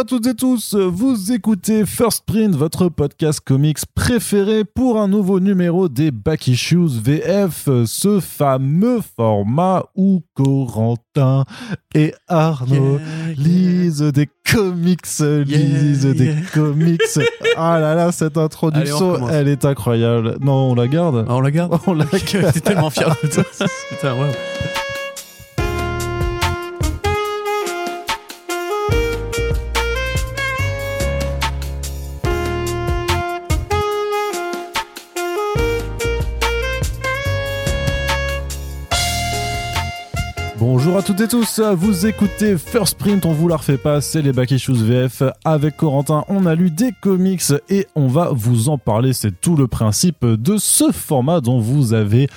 à toutes et tous, vous écoutez First Print, votre podcast comics préféré pour un nouveau numéro des Back Issues VF, ce fameux format où Corentin et Arnaud lisent des comics, lisent des comics. Ah là là, cette introduction, elle est incroyable. Non, on la garde ah, On la garde On la garde. T'es tellement fier de toi. Putain, ouais. À toutes et tous, vous écoutez First Print, on vous la refait pas, c'est les Back Issues VF. Avec Corentin, on a lu des comics et on va vous en parler, c'est tout le principe de ce format dont vous avez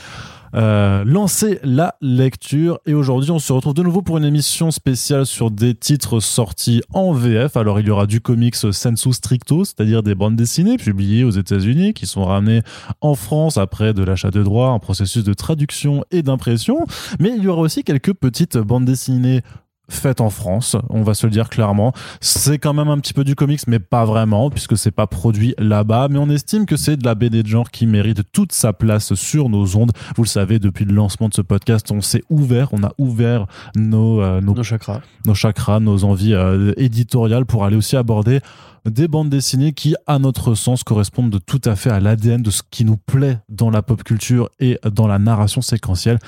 euh, lancer la lecture. Et aujourd'hui, on se retrouve de nouveau pour une émission spéciale sur des titres sortis en VF. Alors, il y aura du comics sensu stricto, c'est-à-dire des bandes dessinées publiées aux États-Unis qui sont ramenées en France après de l'achat de droits, un processus de traduction et d'impression. Mais il y aura aussi quelques petites bandes dessinées faite en France, on va se le dire clairement. C'est quand même un petit peu du comics, mais pas vraiment, puisque c'est pas produit là-bas. Mais on estime que c'est de la BD de genre qui mérite toute sa place sur nos ondes. Vous le savez, depuis le lancement de ce podcast, on s'est ouvert, on a ouvert nos, euh, nos, chakras, nos chakras, nos envies euh, éditoriales pour aller aussi aborder des bandes dessinées qui, à notre sens, correspondent tout à fait à l'ADN de ce qui nous plaît dans la pop culture et dans la narration séquentielle.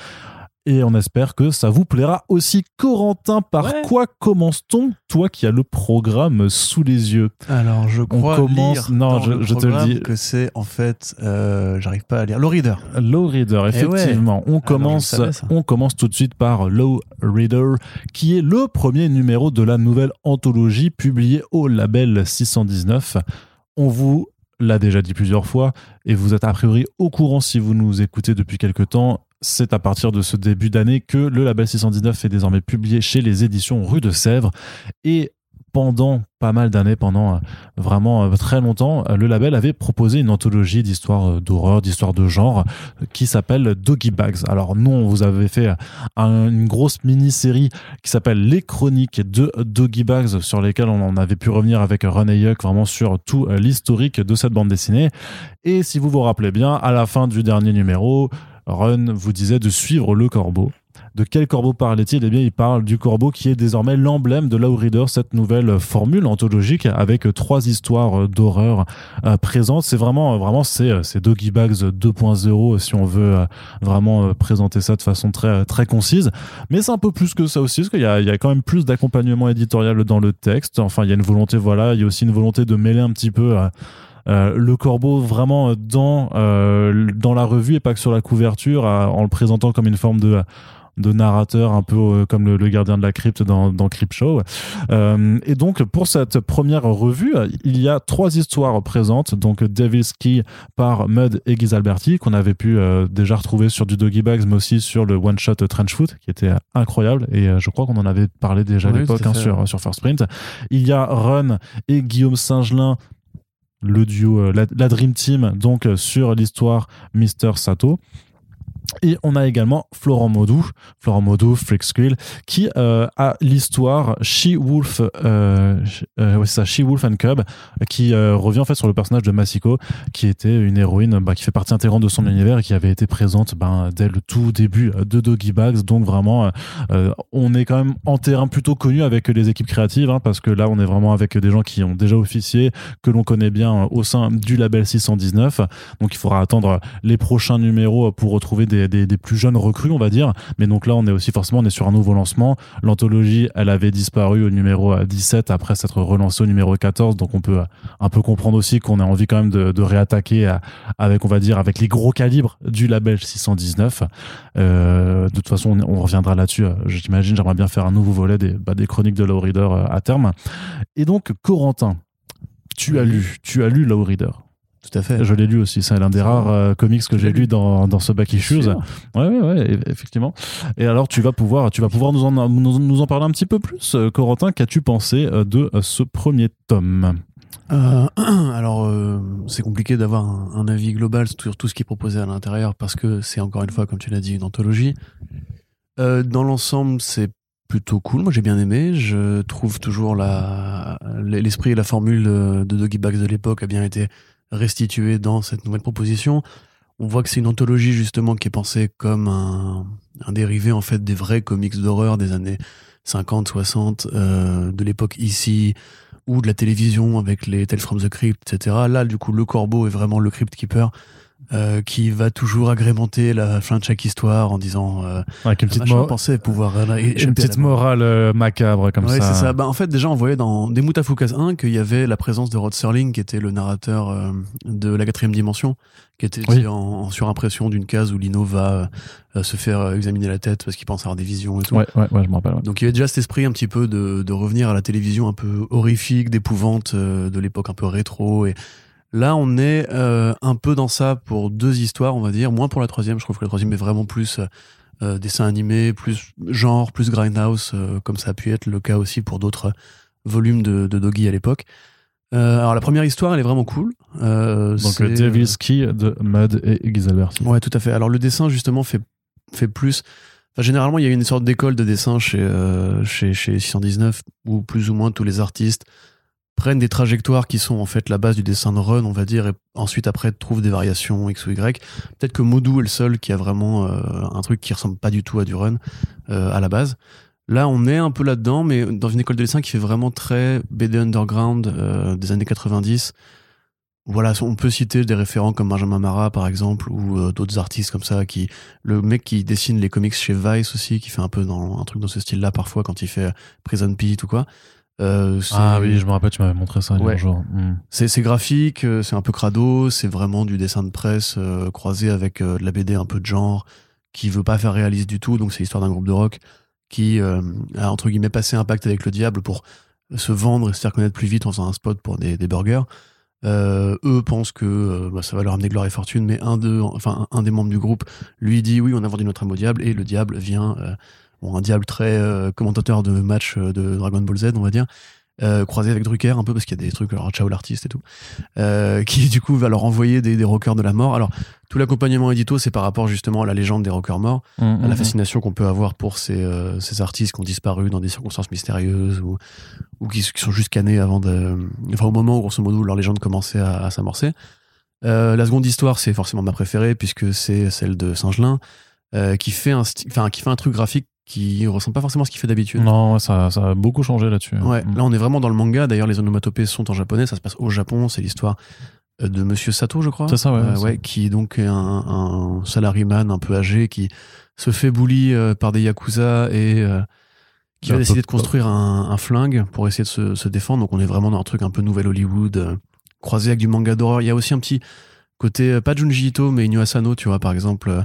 Et on espère que ça vous plaira aussi. Corentin, par quoi commence-t-on Toi qui as le programme sous les yeux? Alors, je crois on commence... non, je, te le dis. que c'est en fait, euh, j'arrive pas à lire. Low Reader. Low Reader, eh effectivement. On commence, on commence tout de suite par Low Reader, qui est le premier numéro de la nouvelle anthologie publiée au label 619. On vous l'a déjà dit plusieurs fois, et vous êtes a priori au courant si vous nous écoutez depuis quelque temps, c'est à partir de ce début d'année que le label 619 est désormais publié chez les éditions Rue de Sèvres. Et pendant pas mal d'années, pendant euh, vraiment euh, très longtemps, euh, le label avait proposé une anthologie d'histoires d'horreur, d'histoires de genre, qui s'appelle Doggy Bags. Alors nous, on vous avait fait une grosse mini-série qui s'appelle Les Chroniques de Doggy Bags, sur lesquelles on avait pu revenir avec Ron Yuck, vraiment sur tout l'historique de cette bande dessinée. Et si vous vous rappelez bien, à la fin du dernier numéro, Run vous disait de suivre le corbeau. De quel corbeau parlait-il? Eh bien, il parle du corbeau qui est désormais l'emblème de Low Reader, cette nouvelle formule anthologique avec trois histoires d'horreur euh, présentes. C'est vraiment, vraiment, c'est, c'est Doggy Bags 2.0 si on veut euh, vraiment euh, présenter ça de façon très, très concise. Mais c'est un peu plus que ça aussi, parce qu'il y il y a quand même plus d'accompagnement éditorial dans le texte. Enfin, il y a une volonté, voilà, il y a aussi une volonté de mêler un petit peu euh, le corbeau vraiment dans euh, dans la revue et pas que sur la couverture, en le présentant comme une forme de de narrateur un peu euh, comme le, gardien de la crypte dans, dans Crypt Show. et donc pour cette première revue, il y a trois histoires présentes. Donc Devil's Key par Mud et Giz Alberti qu'on avait pu déjà retrouver sur du Doggy Bags, mais aussi sur le one shot Trench Foot qui était incroyable. Et je crois qu'on en avait parlé déjà à l'époque hein, sur sur First Print. Il y a Run et Guillaume Singelin le duo, euh, la, Dream Team, donc euh, sur l'histoire Mister Sato. Et on a également Florent Modou, Florent Modou, Freak Squill, qui euh, a l'histoire She-Wolf, euh, euh, ça, She-Wolf and Cub, qui revient en fait sur le personnage de Masiko, qui était une héroïne bah, qui fait partie intégrante de son univers et qui avait été présente ben, dès le tout début de Doggy Bags. Donc vraiment, on est quand même en terrain plutôt connu avec les équipes créatives, hein, parce que là, on est vraiment avec des gens qui ont déjà officié, que l'on connaît bien au sein du label 619. Donc il faudra attendre les prochains numéros pour retrouver des des, plus jeunes recrues, on va dire. Mais donc là, on est aussi forcément on est sur un nouveau lancement. L'anthologie, elle avait disparu au numéro 17 après s'être relancée au numéro 14. Donc on peut un peu comprendre aussi qu'on a envie quand même de, réattaquer avec, on va dire, avec les gros calibres du label 619. Euh, de toute façon, on, reviendra là-dessus. J'imagine, j'aimerais bien faire un nouveau volet des, bah, des chroniques de Low Reader euh, à terme. Et donc, Corentin, tu as lu, tu as lu Low Reader. Tout à fait. Je l'ai lu aussi. C'est l'un des rares euh, comics que j'ai lu dans, dans ce back issues. Ouais, ouais, ouais, effectivement. Et alors, tu vas pouvoir, tu vas pouvoir nous en, nous, en parler un petit peu plus. Euh, Corentin, qu'as-tu pensé euh, de ce premier tome? Alors, c'est compliqué d'avoir un, avis global sur tout ce qui est proposé à l'intérieur parce que c'est encore une fois, comme tu l'as dit, une anthologie. dans l'ensemble, c'est plutôt cool. Moi, j'ai bien aimé. Je trouve toujours la l'esprit et la formule de Doggy Bags de l'époque a bien été restitué dans cette nouvelle proposition. On voit que c'est une anthologie justement qui est pensée comme un, dérivé en fait des vrais comics d'horreur des années 50, 60, euh, de l'époque ici ou de la télévision avec les Tales from the Crypt, etc. Là, du coup, le corbeau est vraiment le Crypt Keeper euh, qui va toujours agrémenter la fin de chaque histoire en disant euh, avec une petite, pouvoir une petite morale euh, macabre comme ouais, ça. ça. Bah, en fait, déjà, on voyait dans Des Moutafukas 1 qu'il y avait la présence de Rod Serling, qui était le narrateur euh, de la quatrième dimension, qui était en, surimpression d'une case où Lino va se faire examiner la tête parce qu'il pense avoir des visions et tout. Ouais, ouais, ouais je me rappelle. Donc il y avait déjà cet esprit un petit peu de, de revenir à la télévision un peu horrifique, d'épouvante de l'époque un peu rétro et Là, on est euh, un peu dans ça pour deux histoires, on va dire. Moins pour la troisième. Je trouve que la troisième est vraiment plus euh, euh, dessin animé, plus genre, plus grindhouse, comme ça a pu être le cas aussi pour d'autres volumes de, Doggy à l'époque. alors la première histoire, elle est vraiment cool. Donc Devil's Key de Mud et Giselbert. Ouais, tout à fait. Alors le dessin justement fait fait plus. généralement, il y a une sorte d'école de dessin chez, chez chez 619 où plus ou moins tous les artistes prennent des trajectoires qui sont en fait la base du dessin de run, on va dire, et ensuite après trouvent des variations X ou Y. Peut-être que Modou est le seul qui a vraiment euh, un truc qui ressemble pas du tout à du run euh, à la base. Là, on est un peu là-dedans, mais dans une école de dessin qui fait vraiment très BD underground euh, des années 90. Voilà, on peut citer des référents comme Benjamin Marat par exemple, ou d'autres artistes comme ça, qui le mec qui dessine les comics chez Vice aussi, qui fait un peu dans un truc dans ce style-là parfois quand il fait Prison Pete ou quoi. Euh, ah oui, je me rappelle, tu m'avais montré ça un jour. Hmm. C'est graphique, euh, c'est un peu crado, c'est vraiment du dessin de presse euh, croisé avec de la BD un peu de genre, qui veut pas faire réaliste du tout. Donc c'est l'histoire d'un groupe de rock qui a entre guillemets passé un pacte avec le diable pour se vendre et se faire connaître plus vite en faisant un spot pour des, des burgers. eux pensent que bah, ça va leur amener gloire et fortune, mais un, de, enfin, un des membres du groupe lui dit oui, on a vendu notre âme au diable, et le diable vient un diable très euh, commentateur de match euh, de Dragon Ball Z, on va dire, euh, croisé avec Drucker un peu parce qu'il y a des trucs, alors ciao l'artiste et tout, qui du coup va leur envoyer des, des rockers de la mort. Alors tout l'accompagnement édito, c'est par rapport justement à la légende des rockers morts, mmh, à la mmh, mmh. fascination qu'on peut avoir pour ces, ces artistes qui ont disparu dans des circonstances mystérieuses ou, ou qui, sont juste cannés avant de, enfin au moment où grosso modo leur légende commençait à, à s'amorcer. la seconde histoire, c'est forcément ma préférée puisque c'est celle de Singelin. qui fait un enfin qui fait un truc graphique qui ressemble pas forcément à ce qu'il fait d'habitude. Non, ça, ça, a beaucoup changé là-dessus. Ouais, mm. là on est vraiment dans le manga. D'ailleurs, les onomatopées sont en japonais. Ça se passe au Japon. C'est l'histoire euh, de Monsieur Sato, je crois. C'est ça, ouais. Euh, ouais qui est donc un, un salaryman un peu âgé qui se fait bully euh, par des yakuza et qui va décider de construire un, un, flingue pour essayer de se, se, défendre. Donc on est vraiment dans un truc un peu nouvel Hollywood, croisé avec du manga d'horreur. Il y a aussi un petit côté, pas Junji Ito, mais Inu Asano, tu vois, par exemple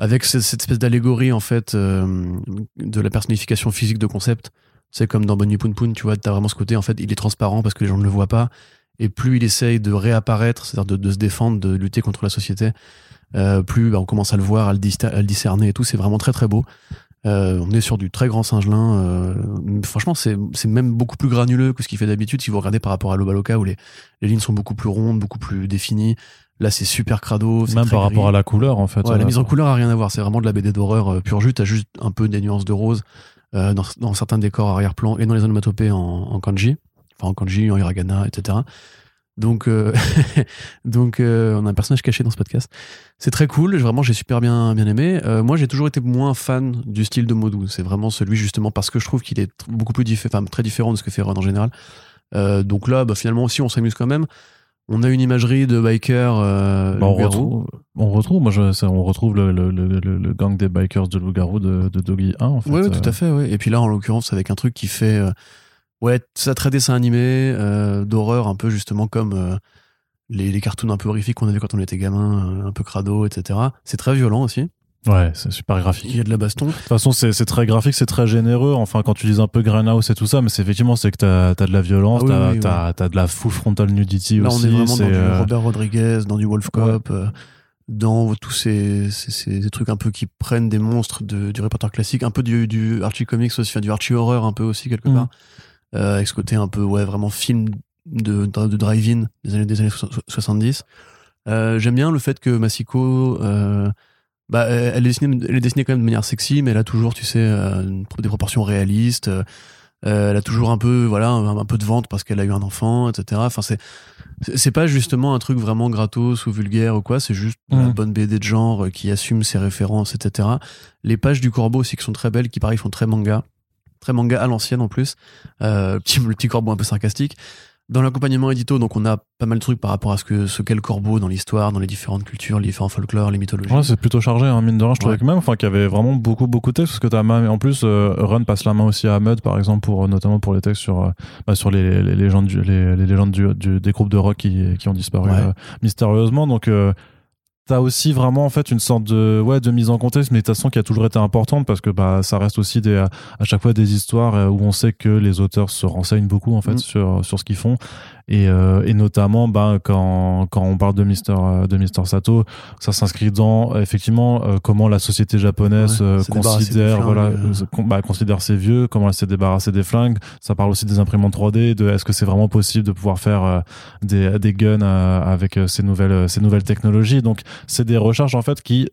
avec cette, espèce d'allégorie en fait euh, de la personnification physique de concept. C'est comme dans Bonnie Poon Poon, tu vois, t'as vraiment ce côté, en fait, il est transparent parce que les gens ne le voient pas. Et plus il essaye de réapparaître, c'est-à-dire de, se défendre, de lutter contre la société, euh, plus bah, on commence à le voir, à le, discerner et tout. C'est vraiment très très beau. Euh, on est sur du très grand singelin. franchement, c'est même beaucoup plus granuleux que ce qu'il fait d'habitude. Si vous regardez par rapport à Lobaloka, où les, les lignes sont beaucoup plus rondes, beaucoup plus définies, Là, c'est super crado. Même par rapport à la couleur, en fait. Ouais, la mise en couleur a rien à voir. C'est vraiment de la BD d'horreur euh, pure jus. T'as juste un peu des nuances de rose euh, dans, dans, certains décors arrière-plan et dans les onomatopées en, en kanji. Enfin, en kanji, en hiragana, etc. Donc, euh, donc on a un personnage caché dans ce podcast. C'est très cool. Vraiment, j'ai super bien, bien aimé. moi, j'ai toujours été moins fan du style de Modou. C'est vraiment celui, justement, parce que je trouve qu'il est beaucoup plus différent, très différent de ce que fait Ron en général. donc là, bah, finalement, aussi, on s'amuse quand même. On a une imagerie de bikers. Euh, bah, on, retrouve, on retrouve, moi, je, on retrouve le, le, le, gang des bikers de loup-garou de, de, Doggy 1, en fait. Oui, tout à fait, ouais. Et puis là, en l'occurrence, avec un truc qui fait, euh, ouais, ça très dessin animé, euh, d'horreur, un peu justement comme euh, les, les cartoons un peu horrifiques qu'on avait quand on était gamin, un peu crado, etc. C'est très violent aussi. Ouais, c'est super graphique. Il y a de la baston. De toute façon, c'est très graphique, c'est très généreux. Enfin, quand tu dis un peu Greenhouse et tout ça, mais c'est effectivement, c'est que t'as as de la violence, ah t'as as, de la full frontal nudity Là, aussi. on est vraiment dans du euh, Robert Rodriguez, dans du Wolf Cop, euh, dans tous ces, ces, ces, trucs un peu qui prennent des monstres de, du répertoire classique, un peu du, du Archie Comics aussi, du Archie Horror un peu aussi, quelque mm. part. Euh, avec ce côté un peu, ouais, vraiment film de, de, drive-in des années, des années 70. Euh, J'aime bien le fait que Massico bah, elle, est dessinée, elle est dessinée quand même de manière sexy, mais elle a toujours, tu sais, des proportions réalistes. elle a toujours un peu, voilà, un, peu de vente parce qu'elle a eu un enfant, etc. Enfin, c'est, c'est pas justement un truc vraiment gratos ou vulgaire ou quoi. C'est juste une mmh. bonne BD de genre qui assume ses références, etc. Les pages du corbeau aussi qui sont très belles, qui pareil font très manga très manga à l'ancienne en plus, euh, petit, le petit corbeau un peu sarcastique. Dans l'accompagnement édito, donc on a pas mal de trucs par rapport à ce que ce qu'est le corbeau dans l'histoire, dans les différentes cultures, les différents folklores, les mythologies. Ouais, c'est plutôt chargé, hein, mine de rien. Je trouvais que même, enfin, qu'il y avait vraiment beaucoup, beaucoup de textes, parce que t'as même, en plus, euh, Run passe la main aussi à Ahmed, par exemple, pour, notamment pour les textes sur, euh, bah, sur les, les, légendes, du, les, les légendes du, des groupes de rock qui, qui ont disparu euh, mystérieusement. Donc, t'as aussi vraiment en fait une sorte de ouais de mise en contexte mais de toute façon qui a toujours été importante parce que bah ça reste aussi des à chaque fois des histoires où on sait que les auteurs se renseignent beaucoup en fait mm. sur sur ce qu'ils font et, euh, et notamment, bah, quand, quand on parle de Mister, euh, de Mister Sato, ça s'inscrit dans effectivement euh, comment la société japonaise considère, voilà, bah, considère ses vieux, comment elle s'est débarrassée des flingues. Ça parle aussi des imprimantes 3D, de est-ce que c'est vraiment possible de pouvoir faire des, des guns avec ces nouvelles, ces nouvelles technologies. Donc, c'est des recherches en fait qui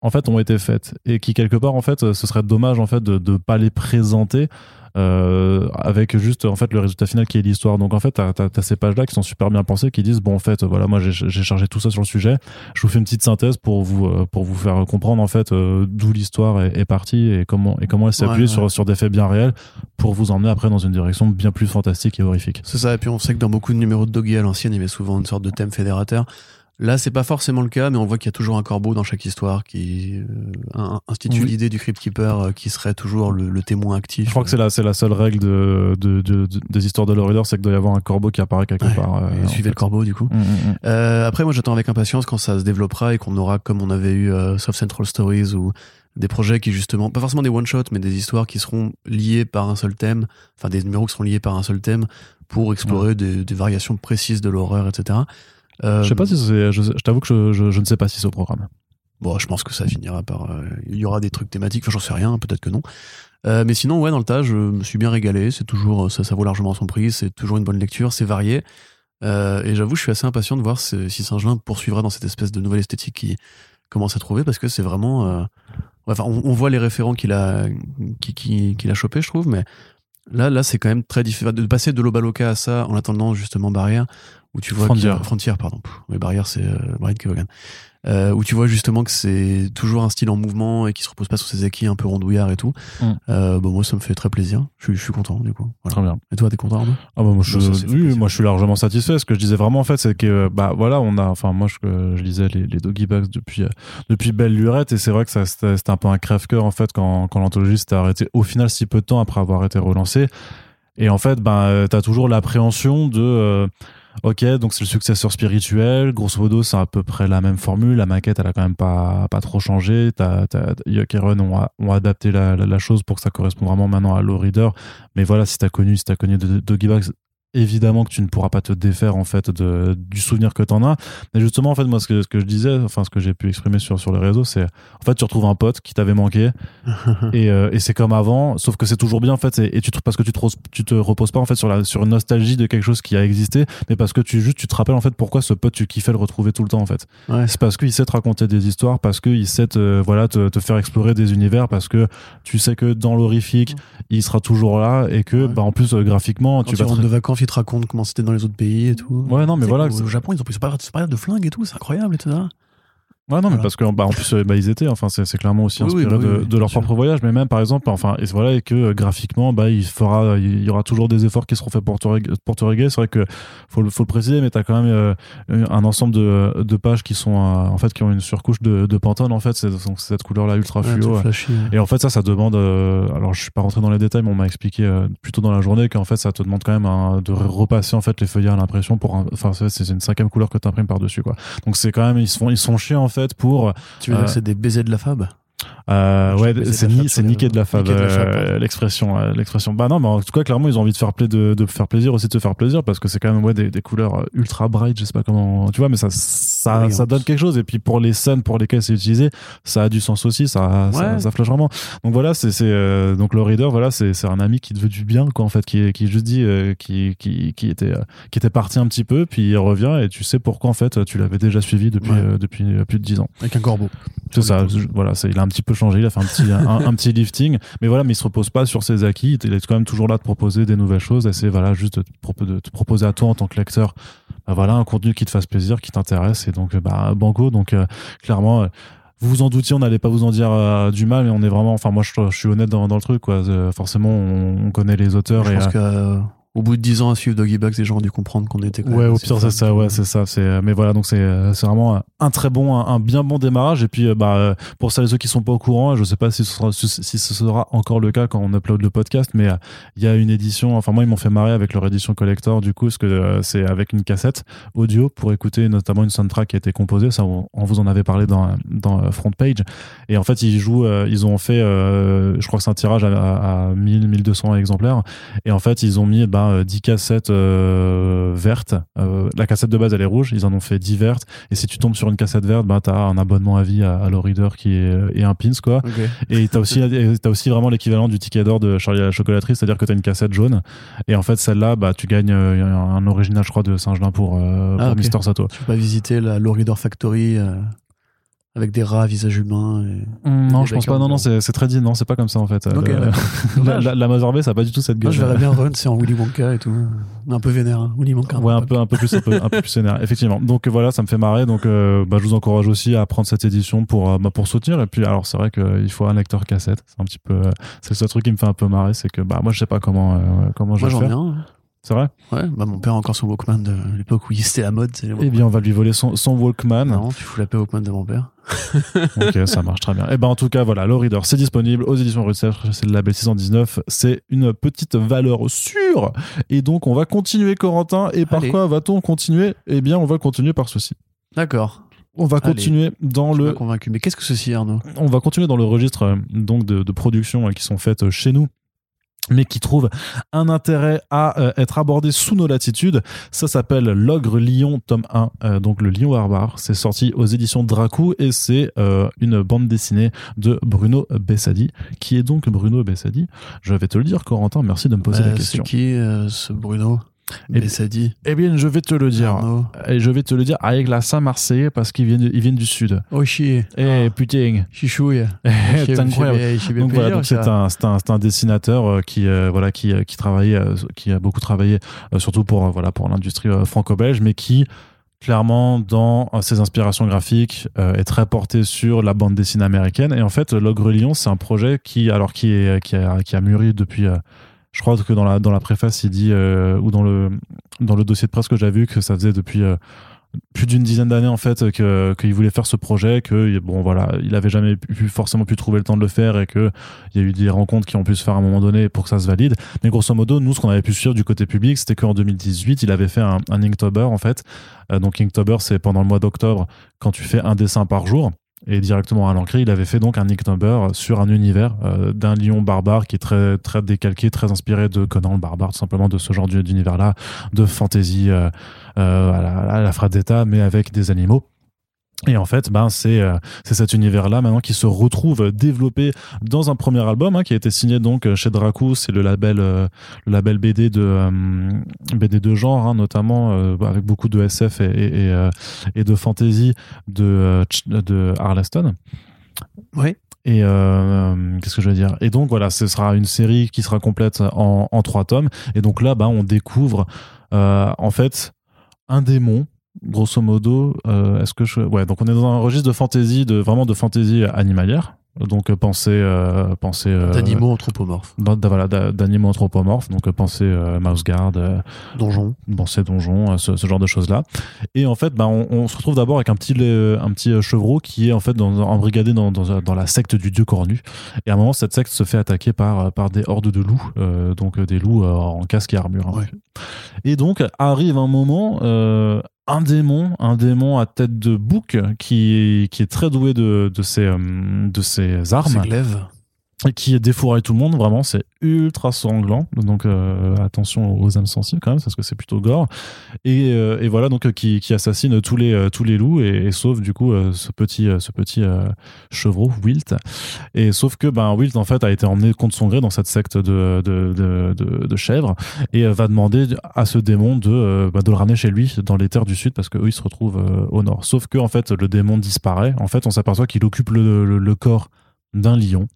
en fait ont été faites et qui quelque part en fait ce serait dommage en fait de ne pas les présenter euh, avec juste en fait le résultat final qui est l'histoire. Donc en fait, t'as as, ces pages-là qui sont super bien pensées, qui disent bon en fait voilà moi j'ai chargé tout ça sur le sujet. Je vous fais une petite synthèse pour vous euh, pour vous faire comprendre en fait euh, d'où l'histoire est, est, partie et comment et comment elle s'est appuyée sur sur des faits bien réels pour vous emmener après dans une direction bien plus fantastique et horrifique. C'est ça. Et puis on sait que dans beaucoup de numéros de Doggy à l'ancienne, il y avait souvent une sorte de thème fédérateur. Là, c'est pas forcément le cas, mais on voit qu'il y a toujours un corbeau dans chaque histoire qui euh, institue l'idée du Crypt Keeper euh, qui serait toujours le, témoin actif. Je crois que c'est la, c'est la seule règle de, des histoires de l'horreur, c'est qu'il doit y avoir un corbeau qui apparaît quelque part. Euh, suivez le corbeau, du coup. Mm, mm, mm. Après, moi, j'attends avec impatience quand ça se développera et qu'on aura, comme on avait eu Soft Central Stories ou des projets qui justement, pas forcément des one-shots, mais des histoires qui seront liées par un seul thème, enfin des numéros qui seront liés par un seul thème pour explorer des, des variations précises de l'horreur, etc. Euh, je sais pas si c'est. Je, t'avoue que je, ne sais pas si c'est au programme. Bon, je pense que ça finira par. Euh, il y aura des trucs thématiques. Enfin, j'en sais rien. Peut-être que non. Euh, mais sinon, ouais, dans le tas, je me suis bien régalé. C'est toujours, ça, ça vaut largement son prix. C'est toujours une bonne lecture. C'est varié. et j'avoue, je suis assez impatient de voir si, Saint-Gelin poursuivra dans cette espèce de nouvelle esthétique qui commence à trouver parce que c'est vraiment. enfin, on, voit les référents qu'il a, qu'il a chopé, je trouve, mais là, là, c'est quand même très différent. De passer de l'Obaloka à ça en attendant justement Barrière, où tu vois Frontier, pardon. Les barrières, c'est euh, Brian Kevogan. Euh, où tu vois justement que c'est toujours un style en mouvement et qui se repose pas sur ses acquis un peu rondouillard et tout. Mm. Euh, bon, moi, ça me fait très plaisir. Je suis, je suis content, du coup. Très bien. Et toi, t'es content, Ah, bah, moi, je, oui, moi, je suis largement satisfait. Ce que je disais vraiment, en fait, c'est que, bah, voilà, on a, enfin, moi, je, je lisais les, les Doggy Bags depuis, euh, depuis Belle Lurette et c'est vrai que ça, c'était un peu un crève-cœur, en fait, quand, quand l'anthologie s'était arrêtée au final si peu de temps après avoir été relancée. Et en fait, ben, t'as toujours l'appréhension de, Ok, donc c'est le successeur spirituel. Grosso modo, c'est à peu près la même formule. La maquette, elle a quand même pas, trop changé. Yuck et Run ont, ont adapté la, la, chose pour que ça corresponde vraiment maintenant à Low Reader. Mais voilà, si t'as connu, si t'as connu Doggy évidemment que tu ne pourras pas te défaire en fait de, du souvenir que tu en as. Mais justement en fait moi ce que, ce que je disais enfin ce que j'ai pu exprimer sur, sur les réseaux c'est en fait tu retrouves un pote qui t'avait manqué. Et, euh, et c'est comme avant sauf que c'est toujours bien en fait et, tu parce que tu te, tu te reposes pas en fait sur la sur une nostalgie de quelque chose qui a existé mais parce que tu juste tu te rappelles en fait pourquoi ce pote tu kiffais le retrouver tout le temps en fait. C'est parce qu'il sait te raconter des histoires parce qu'il sait te, voilà te, te, faire explorer des univers parce que tu sais que dans l'horrifique il sera toujours là et que bah en plus euh, graphiquement tu vas de vacances il te raconte comment c'était dans les autres pays et tout. Ouais, non, mais voilà. Au, Japon, ils ont pris pas de flingues et tout, c'est incroyable, etc. Ouais, non, mais parce que bah, en plus, euh, bah, ils étaient, enfin, c'est clairement aussi inspiré bah de, leur propre voyage, mais même par exemple, enfin, et voilà, et que euh, graphiquement, bah, il fera, il y aura toujours des efforts qui seront faits pour régler. C'est vrai que faut, faut le préciser, mais t'as quand même euh, un ensemble de, de, pages qui sont, en fait, qui ont une surcouche de, de pantone, en fait, c'est cette couleur-là ultra fluo. Et en fait, ça, ça demande, alors je suis pas rentré dans les détails, mais on m'a expliqué plutôt dans la journée qu'en fait, ça te demande quand même de repasser, en fait, les feuillets à l'impression pour, enfin, c'est une cinquième couleur que t'imprimes par-dessus, quoi. Donc c'est quand même, ils sont, ils sont chiés, en fait, pour. Tu veux dire que euh, c'est des baisers de la fab? Euh, ouais, c'est ni, c'est niquer de la fave, euh, l'expression, euh, l'expression. Bah non, mais en tout cas, clairement, ils ont envie de faire plaisir, de, de faire plaisir aussi, de te faire plaisir, parce que c'est quand même ouais des, des, couleurs ultra bright, je sais pas comment, tu vois, mais ça, ça, ça donne quelque chose. Et puis pour les scènes pour lesquelles c'est utilisé, ça a du sens aussi, ça, ça, ça, flash vraiment. Donc voilà, c'est, c'est donc le reader, voilà, c'est, c'est un ami qui te veut du bien, quoi, en fait, qui, qui juste dit, qui, qui, qui était, qui était parti un petit peu, puis il revient et tu sais pourquoi en fait tu l'avais déjà suivi depuis, depuis plus de 10 ans. Avec un corbeau. C'est ça, voilà, il a un petit peu changé, il a fait un petit, un, petit lifting, mais voilà, mais il se repose pas sur ses acquis, il est quand même toujours là de proposer des nouvelles choses, et c'est voilà, juste de te, proposer à toi en tant que lecteur, bah, voilà, un contenu qui te fasse plaisir, qui t'intéresse, et donc, bah, banco, donc, euh, clairement, vous vous en doutiez, on n'allait pas vous en dire euh, du mal, mais on est vraiment, enfin, moi, je, suis honnête dans, le truc, quoi. Euh, forcément, on, connaît les auteurs. Je pense que au bout de 10 ans à suivre Doggy Bugs, les gens ont dû comprendre qu'on était. Quand ouais, au pire c'est ça, ouais, c'est ça. C'est, mais voilà, donc c'est, c'est vraiment un très bon, un, bien bon démarrage. Et puis, euh, bah, pour celles et ceux qui sont pas au courant, je sais pas si ce sera, si ce sera encore le cas quand on upload le podcast, mais euh, il y a une édition. Enfin, moi, ils m'ont fait marrer avec leur édition collector, du coup, parce que euh, c'est avec une cassette audio pour écouter notamment une soundtrack qui a été composée. Ça, on, vous en avait parlé dans dans front page. Et en fait, ils jouent, ils ont fait, je crois que c'est un tirage à, à 1000, 1200 exemplaires. Et en fait, ils ont mis, bah, 10 cassettes euh, vertes. Euh, la cassette de base, elle est rouge. Ils en ont fait 10 vertes. Et si tu tombes sur une cassette verte, bah, t'as un abonnement à vie à, à qui est, et un pins, quoi. Et t'as aussi, as aussi vraiment l'équivalent du ticket d'or de Charlie à la chocolaterie, c'est-à-dire que t'as une cassette jaune. Et en fait, celle-là, bah, tu gagnes euh, un, original, je crois, de Saint-Gelin pour, ah, pour Mister Sato. Tu peux pas visiter la Reader Factory avec des rats à visage humain. Et, mm, non, je pense pas. Non, non, c'est très dit. Non, c'est pas comme ça en fait. la, la, la ça a pas du tout cette gueule. Moi, je verrais bien Run, c'est en Willy Wonka et tout. Un peu vénère, hein. Willy Wonka. Ouais, un peu, un peu plus, un peu, un peu plus vénère, effectivement. Donc voilà, ça me fait marrer. Donc, euh, bah, je vous encourage aussi à prendre cette édition pour, euh, bah, pour soutenir. Et puis, alors, c'est vrai qu'il faut un lecteur cassette. C'est un petit peu, euh, c'est le seul truc qui me fait un peu marrer, c'est que, bah, moi, je sais pas comment, comment je vais faire. Ai un. C'est vrai Ouais, bah mon père a encore son Walkman de l'époque où il était à mode. Eh bien, on va lui voler son, son Walkman. Non, tu fous la paix Walkman de mon père. ok, ça marche très bien. Et eh ben en tout cas, voilà, le Reader, c'est disponible aux éditions Research, c'est le label 619. C'est une petite valeur sûre. Et donc, on va continuer, Corentin. Et par quoi va-t-on continuer? Eh bien, on va continuer par ceci. D'accord. On va continuer dans le. convaincu. Mais qu'est-ce que ceci, Arnaud? On va continuer dans le registre euh, donc de, de production euh, qui sont faites chez nous mais qui trouve un intérêt à euh, être abordé sous nos latitudes. Ça s'appelle L'ogre lion tome 1, euh, donc le lion barbare. C'est sorti aux éditions Dracou et c'est euh, une bande dessinée de Bruno Bessadi. Qui est donc Bruno Bessadi? Je vais te le dire, Corentin, merci de me poser la question. C'est qui ce Bruno? Et ça dit. Eh bien, je vais te le dire. Et je vais te le dire avec l'accent marseillais parce qu'ils viennent, ils viennent du sud. Oh chier. Eh putain. Chichouille. c'est incroyable. Donc voilà, donc c'est un, un, un, dessinateur euh, qui, euh, voilà, qui, euh, qui travaillait, qui a beaucoup travaillé, surtout pour, voilà, pour l'industrie franco-belge, mais qui clairement dans ses inspirations graphiques est très porté sur la bande dessinée américaine et en fait l'ogre lion c'est un projet qui alors qui est qui a, qui a mûri depuis je crois que dans la, dans la préface, il dit, euh, ou dans le, dans le dossier de presse que j'ai vu, que ça faisait depuis euh, plus d'une dizaine d'années, en fait, qu'il voulait faire ce projet, que, bon, voilà, il avait jamais forcément pu trouver le temps de le faire et qu'il y a eu des rencontres qui ont pu se faire à un moment donné pour que ça se valide. Mais grosso modo, nous, ce qu'on avait pu suivre du côté public, c'était qu'en 2018, il avait fait un, un Inktober, en fait. Euh, donc, Inktober, c'est pendant le mois d'octobre, quand tu fais un dessin par jour et directement à l'encre, il avait fait donc un Nick Number sur un univers euh, d'un lion barbare qui est très très décalqué, très inspiré de Conan le barbare, tout simplement de ce genre d'univers-là, de fantasy euh, euh, à la, à mais avec des animaux. Et en fait, ben c'est euh, c'est cet univers-là maintenant qui se retrouve développé dans un premier album hein, qui a été signé donc chez Dracou, c'est le label euh, le label BD de euh, BD de genre hein, notamment avec beaucoup de SF et et, et de fantasy de de Arleston. Oui. Et qu'est-ce que je veux dire? Et donc voilà, ce sera une série qui sera complète en, en trois tomes. Et donc là, ben on découvre en fait un démon grosso modo, euh, est-ce que je... Ouais, donc on est dans un registre de fantasy, de, vraiment de fantasy animalière. Donc euh, penser, euh, penser d'animaux anthropomorphes. voilà, d'animaux anthropomorphes. Donc penser mouse guard, donjon, penser donjon, ce, ce, genre de choses là. Et en fait, bah, on, on se retrouve d'abord avec un petit, un petit chevreau qui est en fait dans, embrigadé dans, dans, dans, la secte du dieu cornu. Et à un moment, cette secte se fait attaquer par par des hordes de loups, donc des loups en casque et armure. Hein. Et donc arrive un moment un démon, un démon à tête de bouc qui, est très doué de, ses, de ses armes. Et qui défouraille tout le monde vraiment c'est ultra sanglant. Donc euh, attention aux âmes sensibles quand même parce que c'est plutôt gore. Et, euh, voilà donc qui, qui, assassine tous les euh, tous les loups et, sauve du coup ce petit ce petit chevreau Wilt. Et sauf que ben Wilt en fait a été emmené contre son gré dans cette secte de de, de, chèvres et va demander à ce démon de bah, de le ramener chez lui dans les terres du sud parce que eux ils se retrouvent au nord. Sauf que en fait le démon disparaît. En fait on s'aperçoit qu'il occupe le corps d'un lion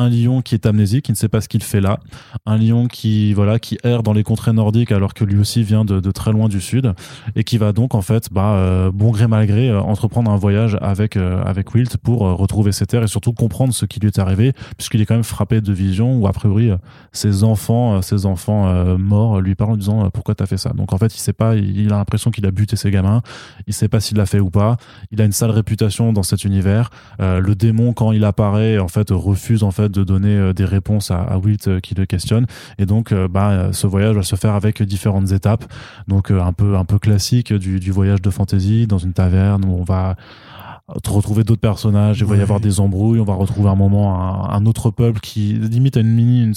un lion qui est amnésique, qui ne sait pas ce qu'il fait là, un lion qui voilà qui erre dans les contrées nordiques alors que lui aussi vient de, très loin du sud et qui va donc en fait bah, euh, bon gré mal gré euh, entreprendre un voyage avec euh, avec Wilt pour retrouver ses terres et surtout comprendre ce qui lui est arrivé puisqu'il est quand même frappé de vision où a priori ses enfants ses enfants morts lui parlent en disant pourquoi t'as fait ça? Donc en fait il sait pas il, a l'impression qu'il a buté ses gamins. Il sait pas s'il l'a fait ou pas. Il a une sale réputation dans cet univers. Le démon quand il apparaît en fait refuse en fait de donner euh, des réponses à, Wilt euh, qui le questionne. Et donc, euh, bah, ce voyage va se faire avec différentes étapes. Donc, un peu, un peu classique du, du voyage de fantasy dans une taverne où on va retrouver d'autres personnages, il va y avoir des embrouilles, on va retrouver un moment un, autre peuple qui limite à une mini, une